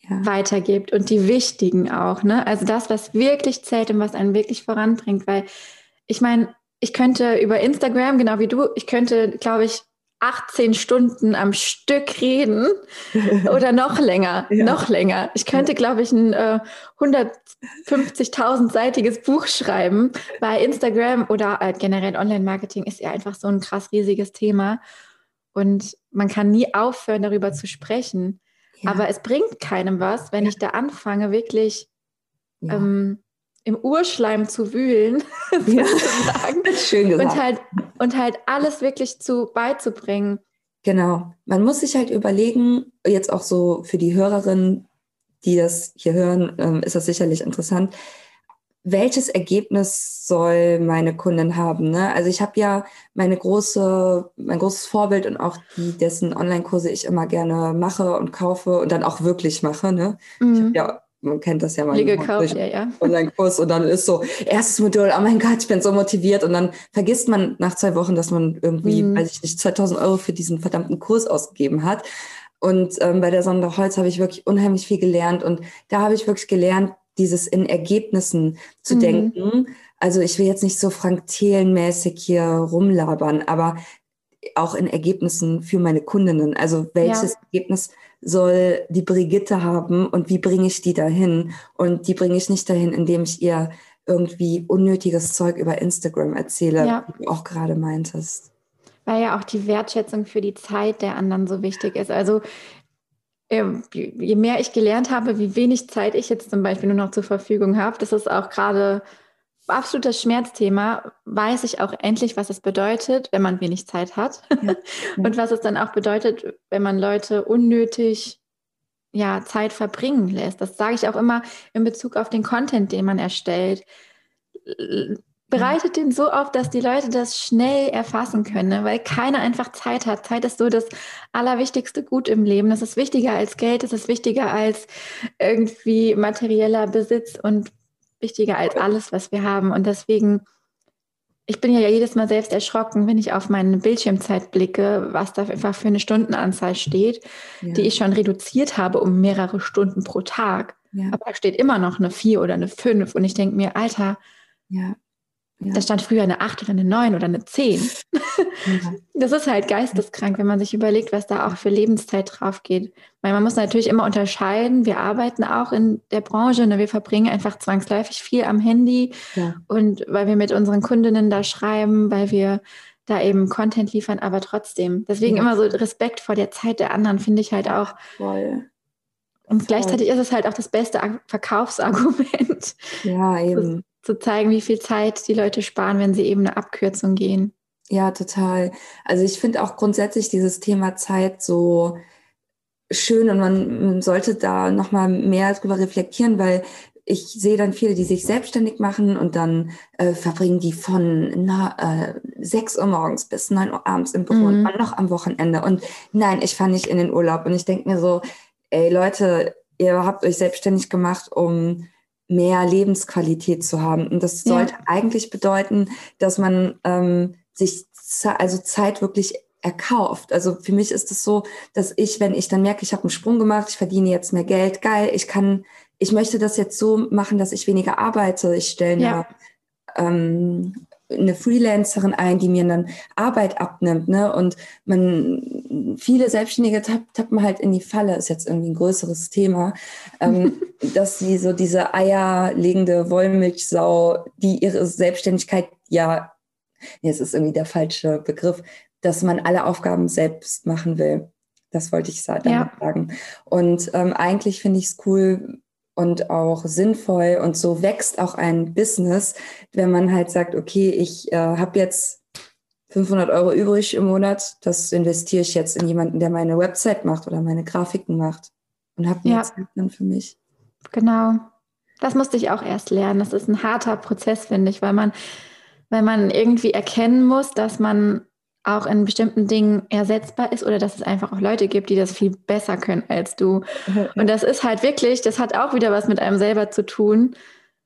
[SPEAKER 1] ja. weitergibt und die wichtigen auch. Ne? Also das, was wirklich zählt und was einen wirklich voranbringt. Weil ich meine, ich könnte über Instagram, genau wie du, ich könnte, glaube ich, 18 Stunden am Stück reden oder noch länger, ja. noch länger. Ich könnte, glaube ich, ein äh, 150.000-seitiges Buch schreiben. Bei Instagram oder äh, generell Online-Marketing ist ja einfach so ein krass riesiges Thema. Und man kann nie aufhören, darüber zu sprechen. Ja. Aber es bringt keinem was, wenn ja. ich da anfange, wirklich ähm, im Urschleim zu wühlen, ja. Schön gesagt. Und halt, und halt alles wirklich zu beizubringen.
[SPEAKER 2] Genau. Man muss sich halt überlegen, jetzt auch so für die Hörerinnen, die das hier hören, ähm, ist das sicherlich interessant. Welches Ergebnis soll meine Kundin haben? Ne? Also ich habe ja meine große, mein großes Vorbild und auch die, dessen Online-Kurse ich immer gerne mache und kaufe und dann auch wirklich mache. Ne? Mhm. Ich habe ja man kennt das ja mal.
[SPEAKER 1] Gekauft, ja, ja.
[SPEAKER 2] Online-Kurs und dann ist so, erstes Modul, oh mein Gott, ich bin so motiviert und dann vergisst man nach zwei Wochen, dass man irgendwie, mhm. weiß ich nicht, 2000 Euro für diesen verdammten Kurs ausgegeben hat. Und ähm, bei der Sonder Holz habe ich wirklich unheimlich viel gelernt und da habe ich wirklich gelernt, dieses in Ergebnissen zu mhm. denken. Also ich will jetzt nicht so Frank Thelen-mäßig hier rumlabern, aber auch in Ergebnissen für meine Kundinnen. Also welches ja. Ergebnis soll die Brigitte haben und wie bringe ich die dahin? Und die bringe ich nicht dahin, indem ich ihr irgendwie unnötiges Zeug über Instagram erzähle, ja. wie du auch gerade meintest.
[SPEAKER 1] Weil ja auch die Wertschätzung für die Zeit der anderen so wichtig ist. Also ähm, je mehr ich gelernt habe, wie wenig Zeit ich jetzt zum Beispiel nur noch zur Verfügung habe, das ist auch gerade absolutes Schmerzthema, weiß ich auch endlich, was es bedeutet, wenn man wenig Zeit hat. Ja. Und was es dann auch bedeutet, wenn man Leute unnötig ja, Zeit verbringen lässt. Das sage ich auch immer in Bezug auf den Content, den man erstellt. Bereitet den so auf, dass die Leute das schnell erfassen können, ne? weil keiner einfach Zeit hat. Zeit ist so das allerwichtigste Gut im Leben. Das ist wichtiger als Geld, das ist wichtiger als irgendwie materieller Besitz und wichtiger als alles, was wir haben. Und deswegen, ich bin ja jedes Mal selbst erschrocken, wenn ich auf meine Bildschirmzeit blicke, was da einfach für eine Stundenanzahl steht, ja. die ich schon reduziert habe um mehrere Stunden pro Tag. Ja. Aber da steht immer noch eine vier oder eine fünf. Und ich denke mir, Alter, ja. Ja. Da stand früher eine 8 oder eine 9 oder eine 10. Ja. Das ist halt geisteskrank, wenn man sich überlegt, was da auch für Lebenszeit drauf geht. Weil man muss natürlich immer unterscheiden. Wir arbeiten auch in der Branche, ne? wir verbringen einfach zwangsläufig viel am Handy. Ja. Und weil wir mit unseren Kundinnen da schreiben, weil wir da eben Content liefern, aber trotzdem. Deswegen immer so Respekt vor der Zeit der anderen finde ich halt auch. Voll. Und gleichzeitig ist es halt auch das beste Verkaufsargument.
[SPEAKER 2] Ja, eben
[SPEAKER 1] zu zeigen, wie viel Zeit die Leute sparen, wenn sie eben eine Abkürzung gehen.
[SPEAKER 2] Ja, total. Also ich finde auch grundsätzlich dieses Thema Zeit so schön und man sollte da nochmal mehr drüber reflektieren, weil ich sehe dann viele, die sich selbstständig machen und dann äh, verbringen die von na, äh, 6 Uhr morgens bis 9 Uhr abends im Büro mhm. und dann noch am Wochenende. Und nein, ich fahre nicht in den Urlaub. Und ich denke mir so, ey Leute, ihr habt euch selbstständig gemacht, um mehr Lebensqualität zu haben. Und das sollte ja. eigentlich bedeuten, dass man ähm, sich also Zeit wirklich erkauft. Also für mich ist es so, dass ich, wenn ich dann merke, ich habe einen Sprung gemacht, ich verdiene jetzt mehr Geld, geil, ich kann, ich möchte das jetzt so machen, dass ich weniger arbeite. Ich stelle ja. ähm, eine Freelancerin ein, die mir dann Arbeit abnimmt, ne? Und man, viele Selbstständige tapp, tappen halt in die Falle, ist jetzt irgendwie ein größeres Thema, ähm, dass sie so diese eierlegende Wollmilchsau, die ihre Selbstständigkeit ja, es ist irgendwie der falsche Begriff, dass man alle Aufgaben selbst machen will. Das wollte ich damit ja. sagen. Und ähm, eigentlich finde ich es cool, und auch sinnvoll und so wächst auch ein Business, wenn man halt sagt, okay, ich äh, habe jetzt 500 Euro übrig im Monat, das investiere ich jetzt in jemanden, der meine Website macht oder meine Grafiken macht und habe mehr ja. Zeit dann für mich.
[SPEAKER 1] Genau. Das musste ich auch erst lernen. Das ist ein harter Prozess, finde ich, weil man, weil man irgendwie erkennen muss, dass man auch in bestimmten Dingen ersetzbar ist oder dass es einfach auch Leute gibt, die das viel besser können als du. Und das ist halt wirklich, das hat auch wieder was mit einem selber zu tun.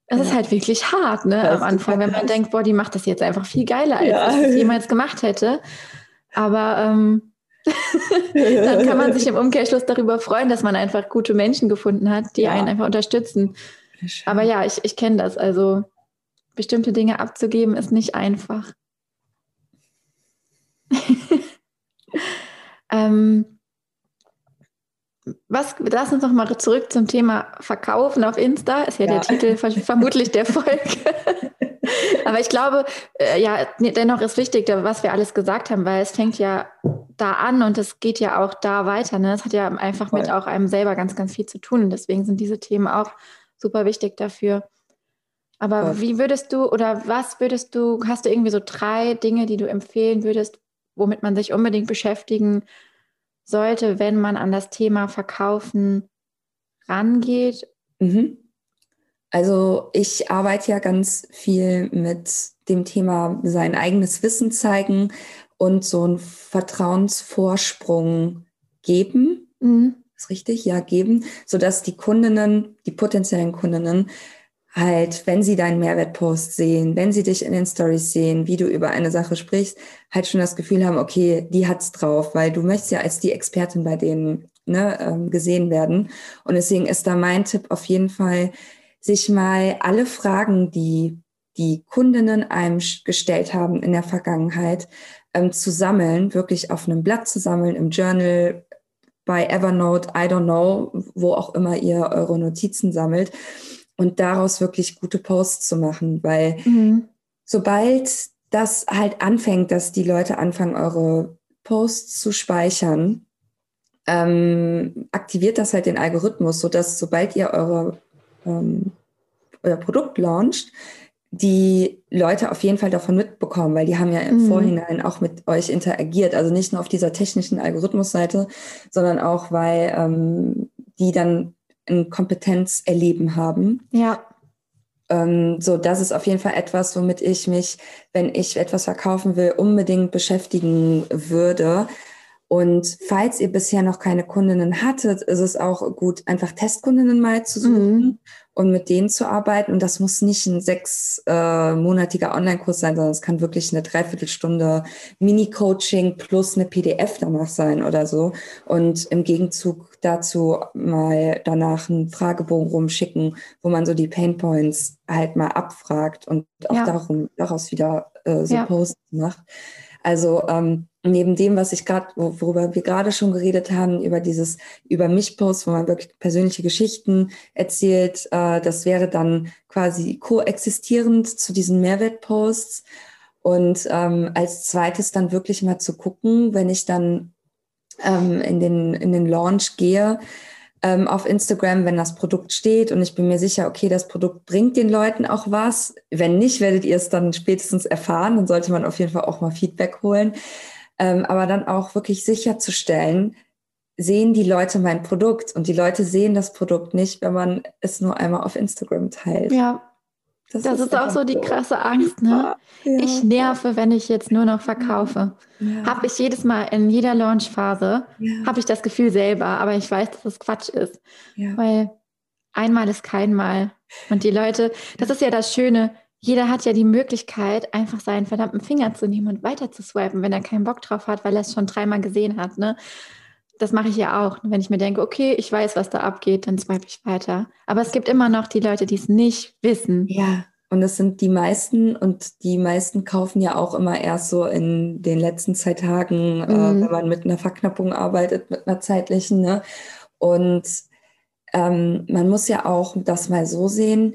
[SPEAKER 1] Es ja. ist halt wirklich hart, ne, am Anfang, wenn man denkt, boah, die macht das jetzt einfach viel geiler, als ja. ich das jemals gemacht hätte. Aber ähm, dann kann man sich im Umkehrschluss darüber freuen, dass man einfach gute Menschen gefunden hat, die ja. einen einfach unterstützen. Aber ja, ich, ich kenne das. Also bestimmte Dinge abzugeben ist nicht einfach. Ähm, was, lass uns noch mal zurück zum Thema Verkaufen auf Insta. Ist ja, ja. der Titel vermutlich der Folge. Aber ich glaube, äh, ja, dennoch ist wichtig, was wir alles gesagt haben, weil es fängt ja da an und es geht ja auch da weiter. Ne? Das hat ja einfach Voll. mit auch einem selber ganz, ganz viel zu tun. Und deswegen sind diese Themen auch super wichtig dafür. Aber Voll. wie würdest du oder was würdest du, hast du irgendwie so drei Dinge, die du empfehlen würdest, womit man sich unbedingt beschäftigen sollte, wenn man an das Thema Verkaufen rangeht?
[SPEAKER 2] Mhm. Also ich arbeite ja ganz viel mit dem Thema sein eigenes Wissen zeigen und so einen Vertrauensvorsprung geben. Mhm. Ist richtig? Ja, geben, sodass die Kundinnen, die potenziellen Kundinnen halt, wenn sie deinen Mehrwertpost sehen, wenn sie dich in den Stories sehen, wie du über eine Sache sprichst, halt schon das Gefühl haben, okay, die hat's drauf, weil du möchtest ja als die Expertin bei denen ne, ähm, gesehen werden. Und deswegen ist da mein Tipp auf jeden Fall, sich mal alle Fragen, die die Kundinnen einem gestellt haben in der Vergangenheit, ähm, zu sammeln, wirklich auf einem Blatt zu sammeln, im Journal, bei Evernote, I don't know, wo auch immer ihr eure Notizen sammelt und daraus wirklich gute Posts zu machen, weil mhm. sobald das halt anfängt, dass die Leute anfangen, eure Posts zu speichern, ähm, aktiviert das halt den Algorithmus, sodass sobald ihr eure ähm, euer Produkt launcht, die Leute auf jeden Fall davon mitbekommen, weil die haben ja im mhm. Vorhinein auch mit euch interagiert. Also nicht nur auf dieser technischen Algorithmusseite, sondern auch, weil ähm, die dann ein Kompetenzerleben haben.
[SPEAKER 1] Ja.
[SPEAKER 2] Ähm, so, das ist auf jeden Fall etwas, womit ich mich, wenn ich etwas verkaufen will, unbedingt beschäftigen würde. Und falls ihr bisher noch keine Kundinnen hattet, ist es auch gut, einfach Testkundinnen mal zu suchen mhm. Und mit denen zu arbeiten. Und das muss nicht ein sechsmonatiger äh, Online-Kurs sein, sondern es kann wirklich eine Dreiviertelstunde Mini-Coaching plus eine PDF danach sein oder so. Und im Gegenzug dazu mal danach einen Fragebogen rumschicken, wo man so die Pain Points halt mal abfragt und auch ja. darum, daraus wieder äh, so ja. Posts macht. Also ähm, neben dem, was ich gerade, worüber wir gerade schon geredet haben, über dieses über mich Post, wo man wirklich persönliche Geschichten erzählt, äh, das wäre dann quasi koexistierend zu diesen Mehrwertposts. Und ähm, als zweites dann wirklich mal zu gucken, wenn ich dann ähm, in, den, in den Launch gehe, ähm, auf Instagram, wenn das Produkt steht und ich bin mir sicher, okay, das Produkt bringt den Leuten auch was. Wenn nicht, werdet ihr es dann spätestens erfahren. Dann sollte man auf jeden Fall auch mal Feedback holen. Ähm, aber dann auch wirklich sicherzustellen, sehen die Leute mein Produkt und die Leute sehen das Produkt nicht, wenn man es nur einmal auf Instagram teilt.
[SPEAKER 1] Ja, das, das ist, ist auch so die krasse Angst, ne? Ja. Ich nerve, wenn ich jetzt nur noch verkaufe. Ja. Habe ich jedes Mal in jeder Launchphase, ja. habe ich das Gefühl selber, aber ich weiß, dass das Quatsch ist. Weil einmal ist kein Mal. Und die Leute, das ist ja das Schöne, jeder hat ja die Möglichkeit, einfach seinen verdammten Finger zu nehmen und weiter zu swipen, wenn er keinen Bock drauf hat, weil er es schon dreimal gesehen hat. Ne? das mache ich ja auch. Wenn ich mir denke, okay, ich weiß, was da abgeht, dann swipe ich weiter. Aber es gibt immer noch die Leute, die es nicht wissen.
[SPEAKER 2] Ja, und das sind die meisten und die meisten kaufen ja auch immer erst so in den letzten zwei Tagen, äh, mhm. äh, wenn man mit einer Verknappung arbeitet, mit einer zeitlichen. Ne? Und ähm, man muss ja auch das mal so sehen,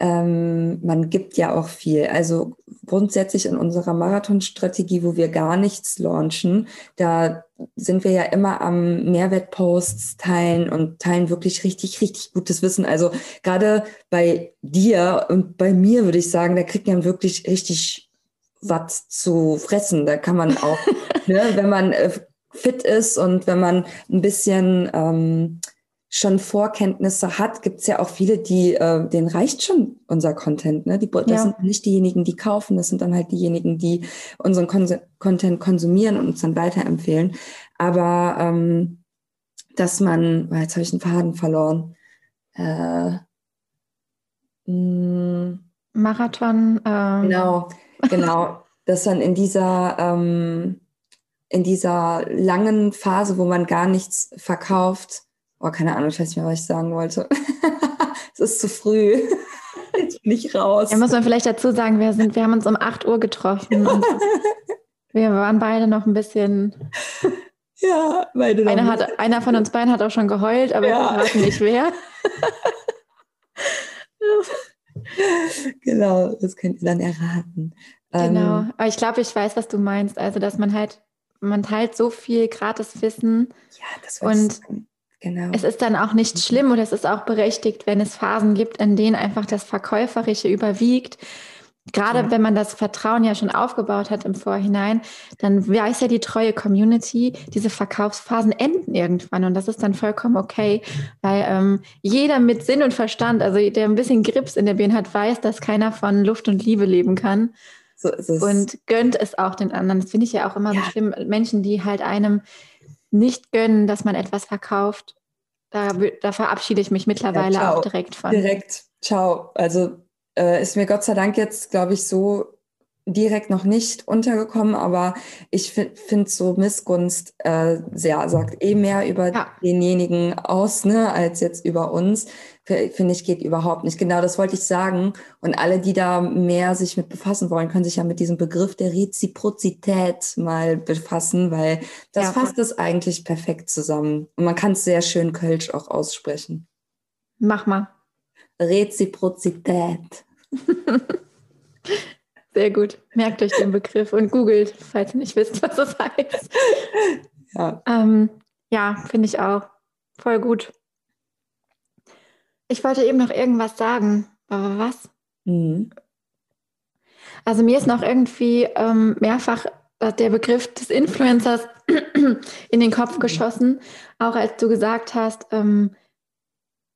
[SPEAKER 2] ähm, man gibt ja auch viel. Also grundsätzlich in unserer Marathonstrategie, wo wir gar nichts launchen, da sind wir ja immer am Mehrwertposts teilen und teilen wirklich richtig, richtig gutes Wissen. Also gerade bei dir und bei mir würde ich sagen, da kriegt man wirklich richtig was zu fressen. Da kann man auch, ne, wenn man äh, fit ist und wenn man ein bisschen ähm, schon Vorkenntnisse hat, gibt es ja auch viele, die, äh, denen reicht schon unser Content. Ne? Die, das ja. sind nicht diejenigen, die kaufen, das sind dann halt diejenigen, die unseren Kon Content konsumieren und uns dann weiterempfehlen. Aber ähm, dass man, oh, jetzt habe ich einen Faden verloren. Äh,
[SPEAKER 1] mh, Marathon.
[SPEAKER 2] Ähm. Genau, genau. dass dann in dieser ähm, in dieser langen Phase, wo man gar nichts verkauft, oh, keine Ahnung, ich weiß nicht mehr, was ich sagen wollte. es ist zu früh. Jetzt bin ich raus.
[SPEAKER 1] Ja, muss man vielleicht dazu sagen, wir, sind, wir haben uns um 8 Uhr getroffen und wir waren beide noch ein bisschen.
[SPEAKER 2] Ja, beide
[SPEAKER 1] einer, hat, einer von uns beiden hat auch schon geheult, aber ja. wissen nicht wer.
[SPEAKER 2] genau, das könnt ihr dann erraten.
[SPEAKER 1] Genau, ähm, aber ich glaube, ich weiß, was du meinst. Also, dass man halt, man teilt so viel gratis Wissen.
[SPEAKER 2] Ja, das
[SPEAKER 1] und. Genau. Es ist dann auch nicht mhm. schlimm oder es ist auch berechtigt, wenn es Phasen gibt, in denen einfach das Verkäuferische überwiegt. Gerade ja. wenn man das Vertrauen ja schon aufgebaut hat im Vorhinein, dann weiß ja die treue Community, diese Verkaufsphasen enden irgendwann und das ist dann vollkommen okay, weil ähm, jeder mit Sinn und Verstand, also der ein bisschen Grips in der Birne hat, weiß, dass keiner von Luft und Liebe leben kann. So ist es. Und gönnt es auch den anderen. Das finde ich ja auch immer ja. so schlimm. Menschen, die halt einem nicht gönnen, dass man etwas verkauft, da, da verabschiede ich mich mittlerweile ja, auch direkt von.
[SPEAKER 2] Direkt, ciao. Also äh, ist mir Gott sei Dank jetzt, glaube ich, so direkt noch nicht untergekommen, aber ich finde so Missgunst äh, sehr, sagt eh mehr über ja. denjenigen aus, ne, als jetzt über uns. Finde ich, geht überhaupt nicht. Genau das wollte ich sagen. Und alle, die da mehr sich mit befassen wollen, können sich ja mit diesem Begriff der Reziprozität mal befassen, weil das ja. fasst es eigentlich perfekt zusammen. Und man kann es sehr schön Kölsch auch aussprechen.
[SPEAKER 1] Mach mal.
[SPEAKER 2] Reziprozität.
[SPEAKER 1] Sehr gut. Merkt euch den Begriff und googelt, falls ihr nicht wisst, was das heißt. Ja, ähm, ja finde ich auch. Voll gut. Ich wollte eben noch irgendwas sagen. Aber was? Mhm. Also mir ist noch irgendwie ähm, mehrfach der Begriff des Influencers in den Kopf geschossen, auch als du gesagt hast, ähm,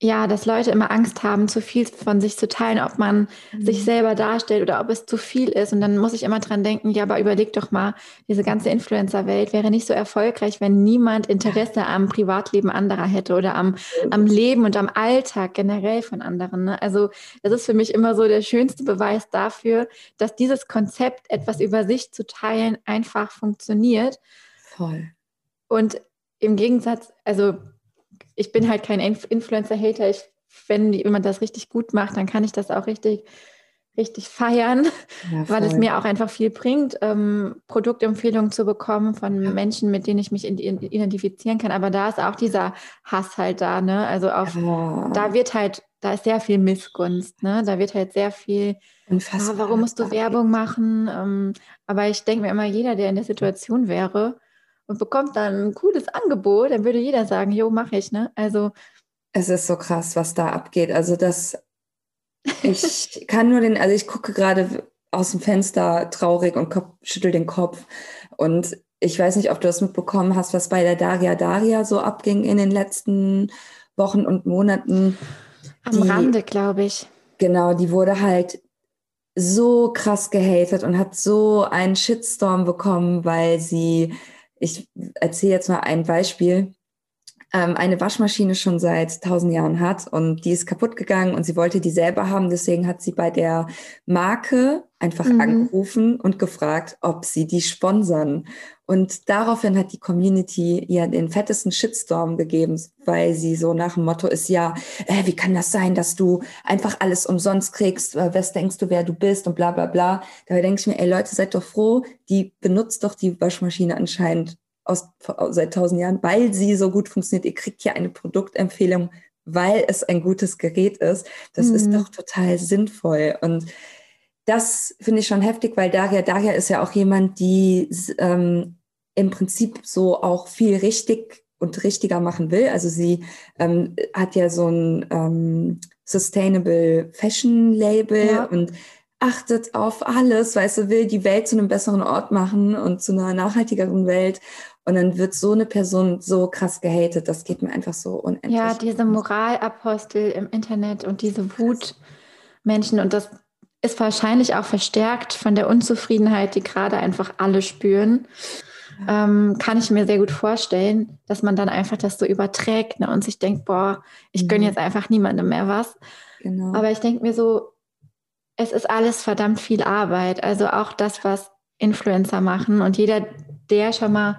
[SPEAKER 1] ja, dass Leute immer Angst haben, zu viel von sich zu teilen, ob man mhm. sich selber darstellt oder ob es zu viel ist. Und dann muss ich immer dran denken, ja, aber überleg doch mal, diese ganze Influencer-Welt wäre nicht so erfolgreich, wenn niemand Interesse am Privatleben anderer hätte oder am, am Leben und am Alltag generell von anderen. Ne? Also das ist für mich immer so der schönste Beweis dafür, dass dieses Konzept, etwas über sich zu teilen, einfach funktioniert.
[SPEAKER 2] Voll.
[SPEAKER 1] Und im Gegensatz, also ich bin halt kein Influencer-Hater. Ich, wenn jemand das richtig gut macht, dann kann ich das auch richtig, richtig feiern, ja, weil es mir auch einfach viel bringt, ähm, Produktempfehlungen zu bekommen von ja. Menschen, mit denen ich mich identifizieren kann. Aber da ist auch dieser Hass halt da, ne? Also auf, ja. da wird halt, da ist sehr viel Missgunst, ne? Da wird halt sehr viel, ah, warum musst du Werbung machen? Ähm, aber ich denke mir immer, jeder, der in der Situation wäre, und bekommt dann ein cooles Angebot, dann würde jeder sagen, jo, mache ich, ne? Also.
[SPEAKER 2] Es ist so krass, was da abgeht. Also das, ich kann nur den, also ich gucke gerade aus dem Fenster traurig und schüttel den Kopf. Und ich weiß nicht, ob du das mitbekommen hast, was bei der Daria Daria so abging in den letzten Wochen und Monaten.
[SPEAKER 1] Am die, Rande, glaube ich.
[SPEAKER 2] Genau, die wurde halt so krass gehatet und hat so einen Shitstorm bekommen, weil sie ich erzähle jetzt mal ein Beispiel. Ähm, eine Waschmaschine schon seit tausend Jahren hat und die ist kaputt gegangen und sie wollte die selber haben. Deswegen hat sie bei der Marke einfach mhm. angerufen und gefragt, ob sie die sponsern. Und daraufhin hat die Community ihr den fettesten Shitstorm gegeben, weil sie so nach dem Motto ist, ja, äh, wie kann das sein, dass du einfach alles umsonst kriegst? Äh, was denkst du, wer du bist und bla bla bla. Dabei denke ich mir, ey Leute, seid doch froh, die benutzt doch die Waschmaschine anscheinend aus, seit tausend Jahren, weil sie so gut funktioniert. Ihr kriegt hier eine Produktempfehlung, weil es ein gutes Gerät ist. Das mhm. ist doch total sinnvoll. Und das finde ich schon heftig, weil Daria, Daria ist ja auch jemand, die ähm, im Prinzip so auch viel richtig und richtiger machen will. Also sie ähm, hat ja so ein ähm, Sustainable Fashion Label ja. und achtet auf alles, weißt du, will die Welt zu einem besseren Ort machen und zu einer nachhaltigeren Welt. Und dann wird so eine Person so krass gehatet. Das geht mir einfach so unendlich.
[SPEAKER 1] Ja, diese Moralapostel im Internet und diese Wutmenschen. Und das ist wahrscheinlich auch verstärkt von der Unzufriedenheit, die gerade einfach alle spüren. Ähm, kann ich mir sehr gut vorstellen, dass man dann einfach das so überträgt ne, und sich denkt, boah, ich gönne mhm. jetzt einfach niemandem mehr was. Genau. Aber ich denke mir so, es ist alles verdammt viel Arbeit. Also auch das, was Influencer machen. Und jeder, der schon mal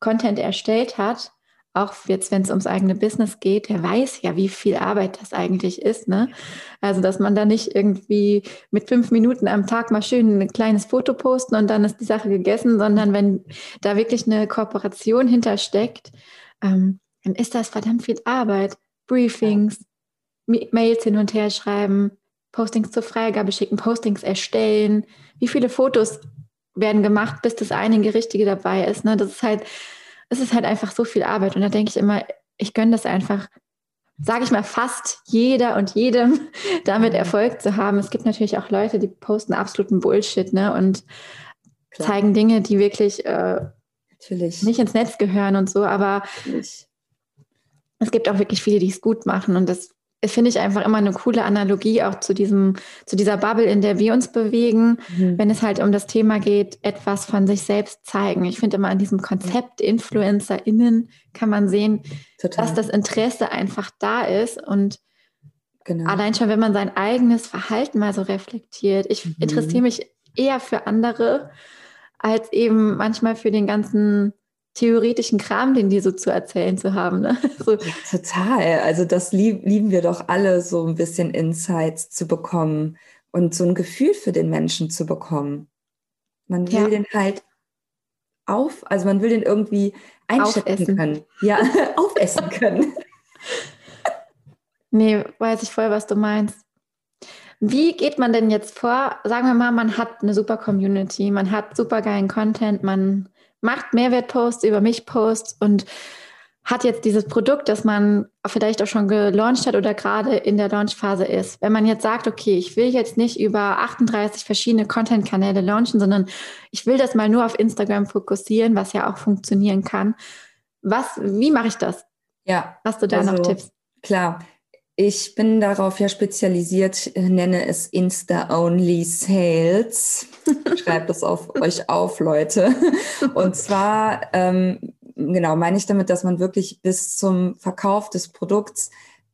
[SPEAKER 1] Content erstellt hat, auch jetzt, wenn es ums eigene Business geht, der weiß ja, wie viel Arbeit das eigentlich ist. Ne? Also, dass man da nicht irgendwie mit fünf Minuten am Tag mal schön ein kleines Foto posten und dann ist die Sache gegessen, sondern wenn da wirklich eine Kooperation hintersteckt, ähm, dann ist das verdammt viel Arbeit. Briefings, Mails hin und her schreiben, Postings zur Freigabe schicken, Postings erstellen. Wie viele Fotos werden gemacht, bis das eine Richtige dabei ist? Ne? Das ist halt es ist halt einfach so viel Arbeit. Und da denke ich immer, ich gönne das einfach, sage ich mal, fast jeder und jedem damit mhm. Erfolg zu haben. Es gibt natürlich auch Leute, die posten absoluten Bullshit ne? und Klar. zeigen Dinge, die wirklich äh, nicht ins Netz gehören und so. Aber natürlich. es gibt auch wirklich viele, die es gut machen. Und das finde ich einfach immer eine coole Analogie auch zu diesem, zu dieser Bubble, in der wir uns bewegen, mhm. wenn es halt um das Thema geht, etwas von sich selbst zeigen. Ich finde immer an diesem Konzept InfluencerInnen kann man sehen, Total. dass das Interesse einfach da ist und genau. allein schon, wenn man sein eigenes Verhalten mal so reflektiert. Ich mhm. interessiere mich eher für andere als eben manchmal für den ganzen theoretischen Kram, den die so zu erzählen zu haben. Ne? So.
[SPEAKER 2] Total. Also das lieb, lieben wir doch alle, so ein bisschen Insights zu bekommen und so ein Gefühl für den Menschen zu bekommen. Man will ja. den halt auf, also man will den irgendwie einschätzen aufessen. können. Ja, aufessen können.
[SPEAKER 1] Nee, weiß ich voll, was du meinst. Wie geht man denn jetzt vor? Sagen wir mal, man hat eine super Community, man hat super geilen Content, man macht Mehrwertposts über mich Posts und hat jetzt dieses Produkt, das man vielleicht auch schon gelauncht hat oder gerade in der Launchphase ist. Wenn man jetzt sagt, okay, ich will jetzt nicht über 38 verschiedene Content-Kanäle launchen, sondern ich will das mal nur auf Instagram fokussieren, was ja auch funktionieren kann. Was, wie mache ich das?
[SPEAKER 2] Ja.
[SPEAKER 1] Hast du da also, noch Tipps?
[SPEAKER 2] Klar. Ich bin darauf ja spezialisiert, nenne es Insta-Only Sales. Schreibt das auf euch auf, Leute. Und zwar, ähm, genau, meine ich damit, dass man wirklich bis zum Verkauf des Produkts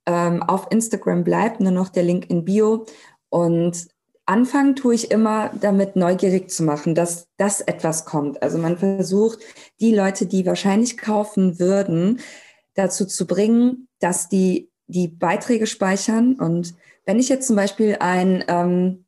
[SPEAKER 2] ähm, auf Instagram bleibt, nur noch der Link in Bio. Und anfangen tue ich immer damit neugierig zu machen, dass das etwas kommt. Also man versucht, die Leute, die wahrscheinlich kaufen würden, dazu zu bringen, dass die die Beiträge speichern. Und wenn ich jetzt zum Beispiel einen ähm,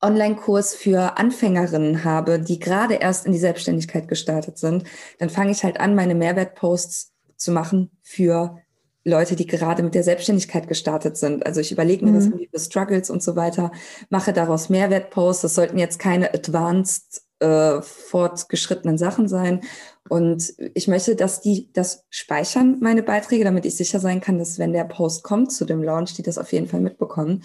[SPEAKER 2] Online-Kurs für Anfängerinnen habe, die gerade erst in die Selbstständigkeit gestartet sind, dann fange ich halt an, meine Mehrwertposts zu machen für Leute, die gerade mit der Selbstständigkeit gestartet sind. Also ich überlege mir mhm. das irgendwie für Struggles und so weiter, mache daraus Mehrwertposts. Das sollten jetzt keine advanced äh, fortgeschrittenen Sachen sein. Und ich möchte, dass die das speichern, meine Beiträge, damit ich sicher sein kann, dass wenn der Post kommt zu dem Launch, die das auf jeden Fall mitbekommen.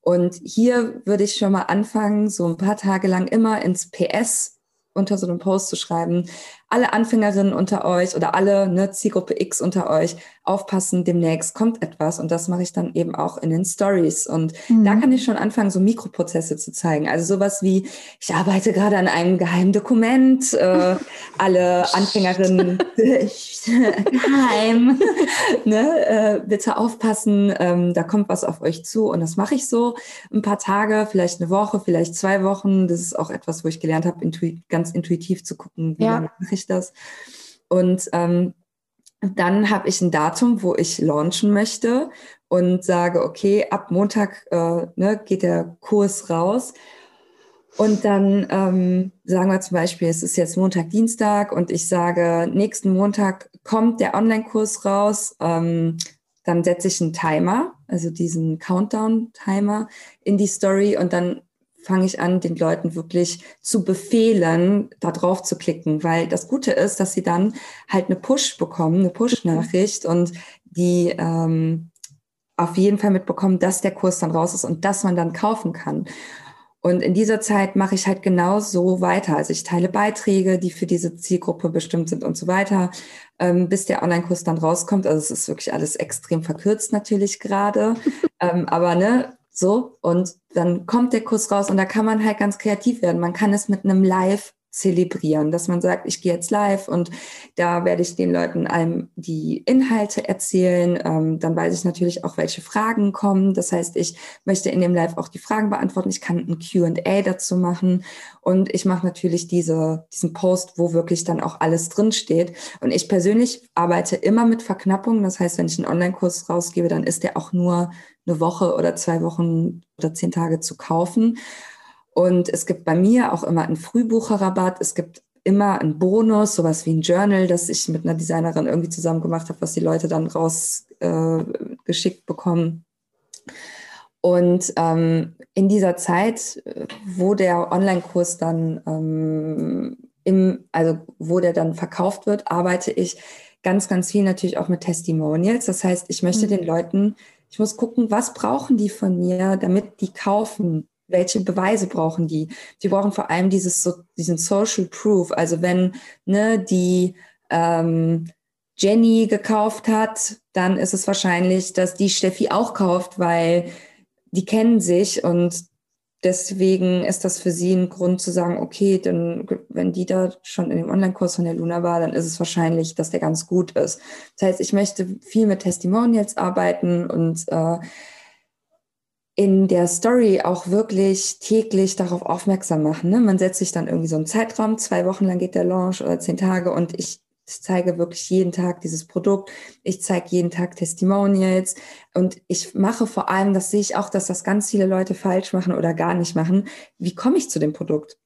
[SPEAKER 2] Und hier würde ich schon mal anfangen, so ein paar Tage lang immer ins PS unter so einem Post zu schreiben, alle Anfängerinnen unter euch oder alle ne, Zielgruppe X unter euch aufpassen, demnächst kommt etwas und das mache ich dann eben auch in den Stories und mhm. da kann ich schon anfangen, so Mikroprozesse zu zeigen. Also sowas wie, ich arbeite gerade an einem geheimen Dokument, äh, alle Anfängerinnen geheim, ne, äh, bitte aufpassen, ähm, da kommt was auf euch zu und das mache ich so ein paar Tage, vielleicht eine Woche, vielleicht zwei Wochen. Das ist auch etwas, wo ich gelernt habe, intuit, ganz intuitiv zu gucken, wie ja. mache ich ich das. Und ähm, dann habe ich ein Datum, wo ich launchen möchte und sage, okay, ab Montag äh, ne, geht der Kurs raus. Und dann ähm, sagen wir zum Beispiel, es ist jetzt Montag, Dienstag und ich sage, nächsten Montag kommt der Online-Kurs raus. Ähm, dann setze ich einen Timer, also diesen Countdown-Timer in die Story und dann fange ich an, den Leuten wirklich zu befehlen, da drauf zu klicken, weil das Gute ist, dass sie dann halt eine Push bekommen, eine Push-Nachricht und die ähm, auf jeden Fall mitbekommen, dass der Kurs dann raus ist und dass man dann kaufen kann. Und in dieser Zeit mache ich halt genau so weiter. Also ich teile Beiträge, die für diese Zielgruppe bestimmt sind und so weiter, ähm, bis der Online-Kurs dann rauskommt. Also es ist wirklich alles extrem verkürzt natürlich gerade. ähm, aber ne, so. Und dann kommt der Kurs raus und da kann man halt ganz kreativ werden. Man kann es mit einem Live zelebrieren, dass man sagt, ich gehe jetzt live und da werde ich den Leuten einem die Inhalte erzählen. Ähm, dann weiß ich natürlich auch, welche Fragen kommen. Das heißt, ich möchte in dem Live auch die Fragen beantworten. Ich kann ein Q&A dazu machen und ich mache natürlich diese, diesen Post, wo wirklich dann auch alles drinsteht. Und ich persönlich arbeite immer mit Verknappung. Das heißt, wenn ich einen Online-Kurs rausgebe, dann ist der auch nur eine Woche oder zwei Wochen oder zehn Tage zu kaufen. Und es gibt bei mir auch immer einen Frühbucherrabatt. Es gibt immer einen Bonus, sowas wie ein Journal, das ich mit einer Designerin irgendwie zusammen gemacht habe, was die Leute dann rausgeschickt äh, bekommen. Und ähm, in dieser Zeit, wo der Online-Kurs dann ähm, im, also wo der dann verkauft wird, arbeite ich ganz, ganz viel natürlich auch mit Testimonials. Das heißt, ich möchte mhm. den Leuten, ich muss gucken, was brauchen die von mir, damit die kaufen welche Beweise brauchen die? Die brauchen vor allem dieses so, diesen Social Proof. Also wenn ne, die ähm, Jenny gekauft hat, dann ist es wahrscheinlich, dass die Steffi auch kauft, weil die kennen sich und deswegen ist das für sie ein Grund zu sagen, okay, dann, wenn die da schon in dem Online-Kurs von der Luna war, dann ist es wahrscheinlich, dass der ganz gut ist. Das heißt, ich möchte viel mit Testimonials arbeiten und äh, in der Story auch wirklich täglich darauf aufmerksam machen. Ne? Man setzt sich dann irgendwie so einen Zeitraum, zwei Wochen lang geht der Launch oder zehn Tage und ich zeige wirklich jeden Tag dieses Produkt. Ich zeige jeden Tag Testimonials und ich mache vor allem, das sehe ich auch, dass das ganz viele Leute falsch machen oder gar nicht machen. Wie komme ich zu dem Produkt?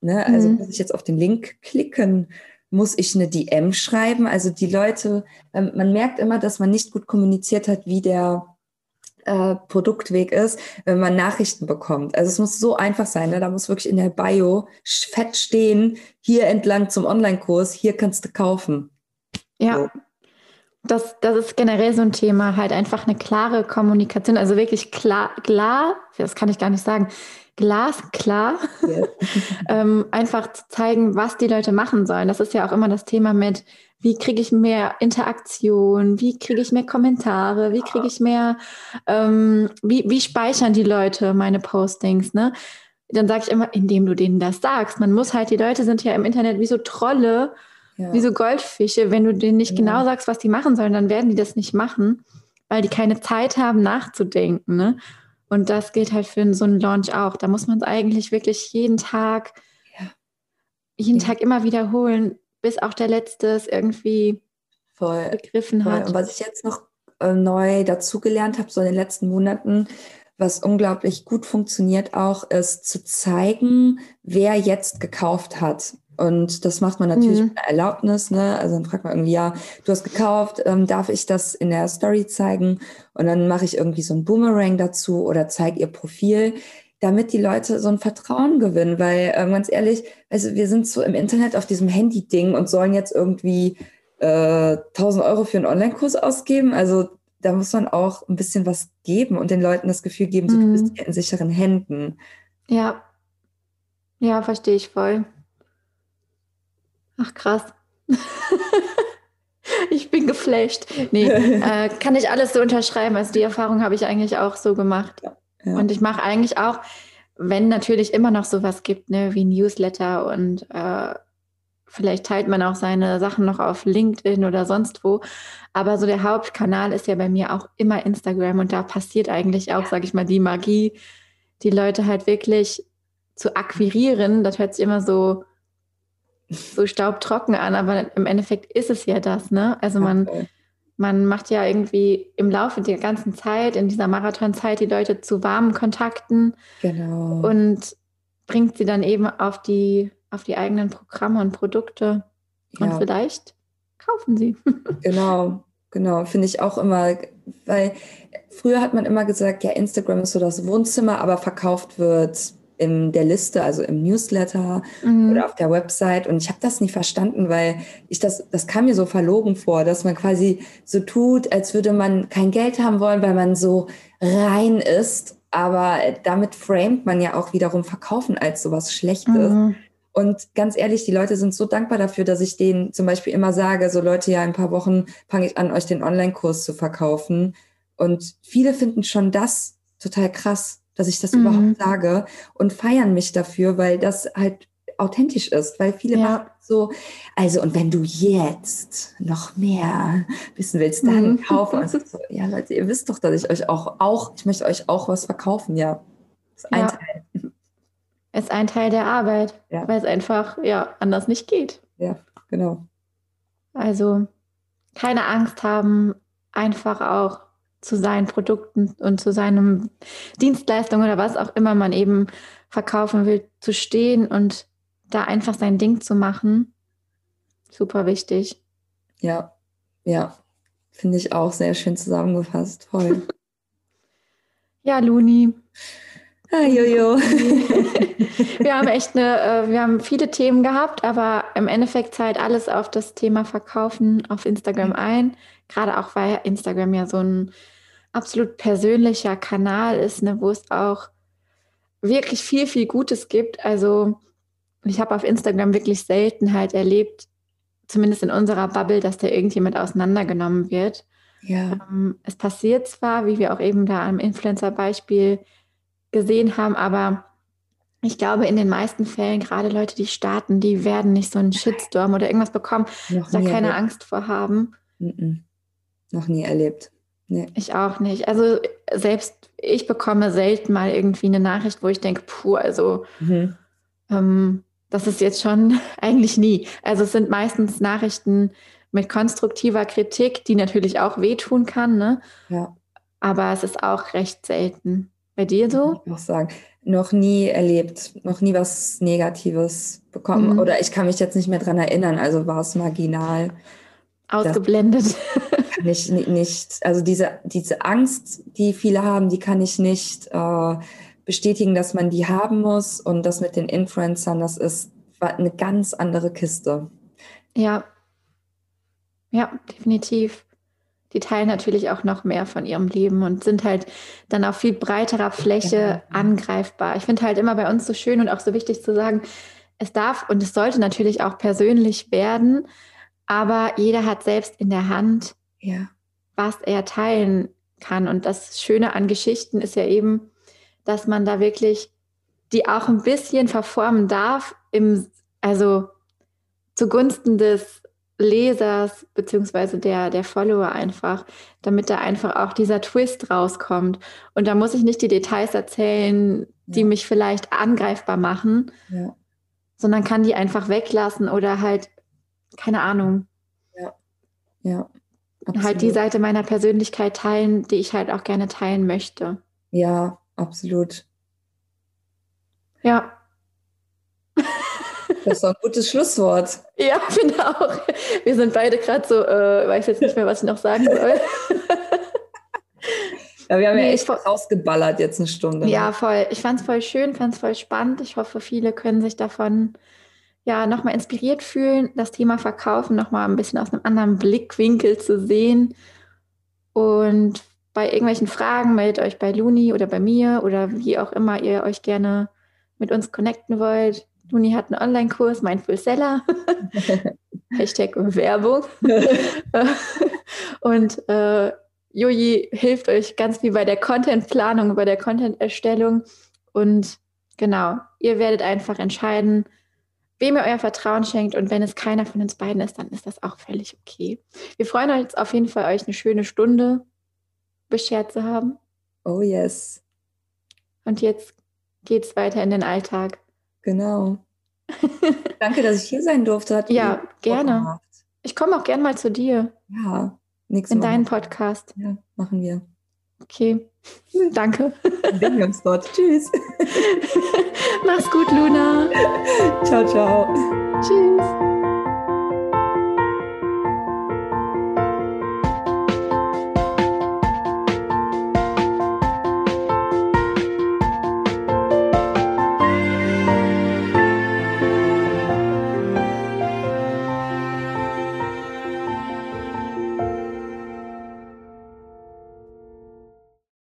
[SPEAKER 2] Ne? Also mhm. muss ich jetzt auf den Link klicken? Muss ich eine DM schreiben? Also die Leute, ähm, man merkt immer, dass man nicht gut kommuniziert hat, wie der äh, Produktweg ist, wenn man Nachrichten bekommt. Also es muss so einfach sein. Ne? Da muss wirklich in der Bio fett stehen, hier entlang zum Online-Kurs, hier kannst du kaufen.
[SPEAKER 1] Ja. So. Das, das ist generell so ein Thema, halt einfach eine klare Kommunikation, also wirklich klar, klar, das kann ich gar nicht sagen, glasklar, yes. ähm, einfach zu zeigen, was die Leute machen sollen. Das ist ja auch immer das Thema mit, wie kriege ich mehr Interaktion, wie kriege ich mehr Kommentare, wie kriege ich mehr, ähm, wie, wie speichern die Leute meine Postings, ne? Dann sage ich immer, indem du denen das sagst. Man muss halt, die Leute sind ja im Internet wie so Trolle, ja. wie so Goldfische. Wenn du denen nicht ja. genau sagst, was die machen sollen, dann werden die das nicht machen, weil die keine Zeit haben, nachzudenken. Ne? Und das gilt halt für so einen Launch auch. Da muss man es eigentlich wirklich jeden Tag, ja. jeden Tag immer wiederholen bis auch der Letzte es irgendwie voll, begriffen voll. hat.
[SPEAKER 2] Und was ich jetzt noch äh, neu dazugelernt habe, so in den letzten Monaten, was unglaublich gut funktioniert auch, ist zu zeigen, wer jetzt gekauft hat. Und das macht man natürlich mhm. mit einer Erlaubnis. Ne? Also dann fragt man irgendwie, ja, du hast gekauft, ähm, darf ich das in der Story zeigen? Und dann mache ich irgendwie so ein Boomerang dazu oder zeige ihr Profil damit die Leute so ein Vertrauen gewinnen. Weil äh, ganz ehrlich, also wir sind so im Internet auf diesem Handy-Ding und sollen jetzt irgendwie äh, 1000 Euro für einen Online-Kurs ausgeben. Also da muss man auch ein bisschen was geben und den Leuten das Gefühl geben, so, mhm. du bist mhm. hier in sicheren Händen.
[SPEAKER 1] Ja. Ja, verstehe ich voll. Ach, krass. ich bin geflasht. Nee, äh, kann ich alles so unterschreiben. Also die Erfahrung habe ich eigentlich auch so gemacht. Ja. Ja. Und ich mache eigentlich auch, wenn natürlich immer noch sowas gibt, ne, wie Newsletter und äh, vielleicht teilt man auch seine Sachen noch auf LinkedIn oder sonst wo. Aber so der Hauptkanal ist ja bei mir auch immer Instagram und da passiert eigentlich auch, ja. sage ich mal, die Magie, die Leute halt wirklich zu akquirieren. Das hört sich immer so so staubtrocken an, aber im Endeffekt ist es ja das, ne? Also man okay man macht ja irgendwie im Laufe der ganzen Zeit, in dieser Marathonzeit, die Leute zu warmen Kontakten genau. und bringt sie dann eben auf die, auf die eigenen Programme und Produkte. Ja. Und vielleicht kaufen sie.
[SPEAKER 2] genau, genau. Finde ich auch immer, weil früher hat man immer gesagt, ja, Instagram ist so das Wohnzimmer, aber verkauft wird in der Liste, also im Newsletter mhm. oder auf der Website. Und ich habe das nie verstanden, weil ich das, das kam mir so verlogen vor, dass man quasi so tut, als würde man kein Geld haben wollen, weil man so rein ist. Aber damit framet man ja auch wiederum Verkaufen als sowas Schlechtes. Mhm. Und ganz ehrlich, die Leute sind so dankbar dafür, dass ich denen zum Beispiel immer sage, so Leute, ja, in ein paar Wochen fange ich an, euch den Online-Kurs zu verkaufen. Und viele finden schon das total krass, dass ich das mhm. überhaupt sage und feiern mich dafür, weil das halt authentisch ist, weil viele ja. machen so, also und wenn du jetzt noch mehr wissen willst, dann mhm. kaufe. Also so, ja, Leute, ihr wisst doch, dass ich euch auch, auch, ich möchte euch auch was verkaufen, ja.
[SPEAKER 1] Das ist ein ja. Teil. Ist ein Teil der Arbeit, ja. weil es einfach ja anders nicht geht.
[SPEAKER 2] Ja, genau.
[SPEAKER 1] Also keine Angst haben, einfach auch zu seinen Produkten und zu seinem Dienstleistung oder was auch immer man eben verkaufen will, zu stehen und da einfach sein Ding zu machen, super wichtig.
[SPEAKER 2] Ja, ja, finde ich auch sehr schön zusammengefasst. Toll.
[SPEAKER 1] ja, Luni.
[SPEAKER 2] Ah, jojo.
[SPEAKER 1] wir haben echt eine, äh, wir haben viele Themen gehabt, aber im Endeffekt zahlt alles auf das Thema Verkaufen auf Instagram ein. Gerade auch, weil Instagram ja so ein absolut persönlicher Kanal ist, ne, wo es auch wirklich viel, viel Gutes gibt. Also ich habe auf Instagram wirklich selten halt erlebt, zumindest in unserer Bubble, dass da irgendjemand auseinandergenommen wird. Ja. Ähm, es passiert zwar, wie wir auch eben da am Influencer-Beispiel gesehen haben, aber ich glaube, in den meisten Fällen, gerade Leute, die starten, die werden nicht so einen Shitstorm oder irgendwas bekommen, Noch da keine erlebt. Angst vor haben.
[SPEAKER 2] Mm Noch nie erlebt.
[SPEAKER 1] Nee. Ich auch nicht. Also selbst ich bekomme selten mal irgendwie eine Nachricht, wo ich denke, puh, also mhm. ähm, das ist jetzt schon eigentlich nie. Also es sind meistens Nachrichten mit konstruktiver Kritik, die natürlich auch wehtun kann, ne? Ja. Aber es ist auch recht selten. Bei dir so?
[SPEAKER 2] Ich muss sagen, noch nie erlebt, noch nie was Negatives bekommen. Mhm. Oder ich kann mich jetzt nicht mehr dran erinnern, also war es marginal.
[SPEAKER 1] Ausgeblendet.
[SPEAKER 2] ich nicht, also diese, diese Angst, die viele haben, die kann ich nicht äh, bestätigen, dass man die haben muss. Und das mit den Influencern, das ist eine ganz andere Kiste.
[SPEAKER 1] Ja, ja, definitiv. Die teilen natürlich auch noch mehr von ihrem Leben und sind halt dann auf viel breiterer Fläche ja. angreifbar. Ich finde halt immer bei uns so schön und auch so wichtig zu sagen, es darf und es sollte natürlich auch persönlich werden, aber jeder hat selbst in der Hand, ja. was er teilen kann. Und das Schöne an Geschichten ist ja eben, dass man da wirklich die auch ein bisschen verformen darf, im, also zugunsten des Lesers beziehungsweise der, der Follower einfach, damit da einfach auch dieser Twist rauskommt. Und da muss ich nicht die Details erzählen, die ja. mich vielleicht angreifbar machen, ja. sondern kann die einfach weglassen oder halt, keine Ahnung.
[SPEAKER 2] Ja. Ja.
[SPEAKER 1] Absolut. Halt die Seite meiner Persönlichkeit teilen, die ich halt auch gerne teilen möchte.
[SPEAKER 2] Ja, absolut.
[SPEAKER 1] Ja.
[SPEAKER 2] Das ist doch ein gutes Schlusswort.
[SPEAKER 1] Ja, finde auch. Wir sind beide gerade so, äh, weiß jetzt nicht mehr, was ich noch sagen soll.
[SPEAKER 2] Ja, wir haben nee, ja echt rausgeballert jetzt eine Stunde.
[SPEAKER 1] Ja, ne? voll. Ich fand es voll schön, fand es voll spannend. Ich hoffe, viele können sich davon ja nochmal inspiriert fühlen, das Thema Verkaufen nochmal ein bisschen aus einem anderen Blickwinkel zu sehen. Und bei irgendwelchen Fragen meldet euch bei Luni oder bei mir oder wie auch immer ihr euch gerne mit uns connecten wollt. Luni hat einen Online-Kurs, Mindful Seller. Hashtag Werbung. und äh, Joji hilft euch ganz wie bei der Content-Planung, bei der Content-Erstellung. Und genau, ihr werdet einfach entscheiden, wem ihr euer Vertrauen schenkt. Und wenn es keiner von uns beiden ist, dann ist das auch völlig okay. Wir freuen uns auf jeden Fall, euch eine schöne Stunde beschert zu haben.
[SPEAKER 2] Oh yes.
[SPEAKER 1] Und jetzt geht's weiter in den Alltag.
[SPEAKER 2] Genau. Danke, dass ich hier sein durfte.
[SPEAKER 1] Hat ja, gerne. Ich komme auch gern mal zu dir.
[SPEAKER 2] Ja,
[SPEAKER 1] nächstes In deinen Podcast.
[SPEAKER 2] Ja, machen wir.
[SPEAKER 1] Okay. Danke.
[SPEAKER 2] Sehen wir uns dort. Tschüss.
[SPEAKER 1] Mach's gut, Luna.
[SPEAKER 2] Ciao, ciao.
[SPEAKER 1] Tschüss.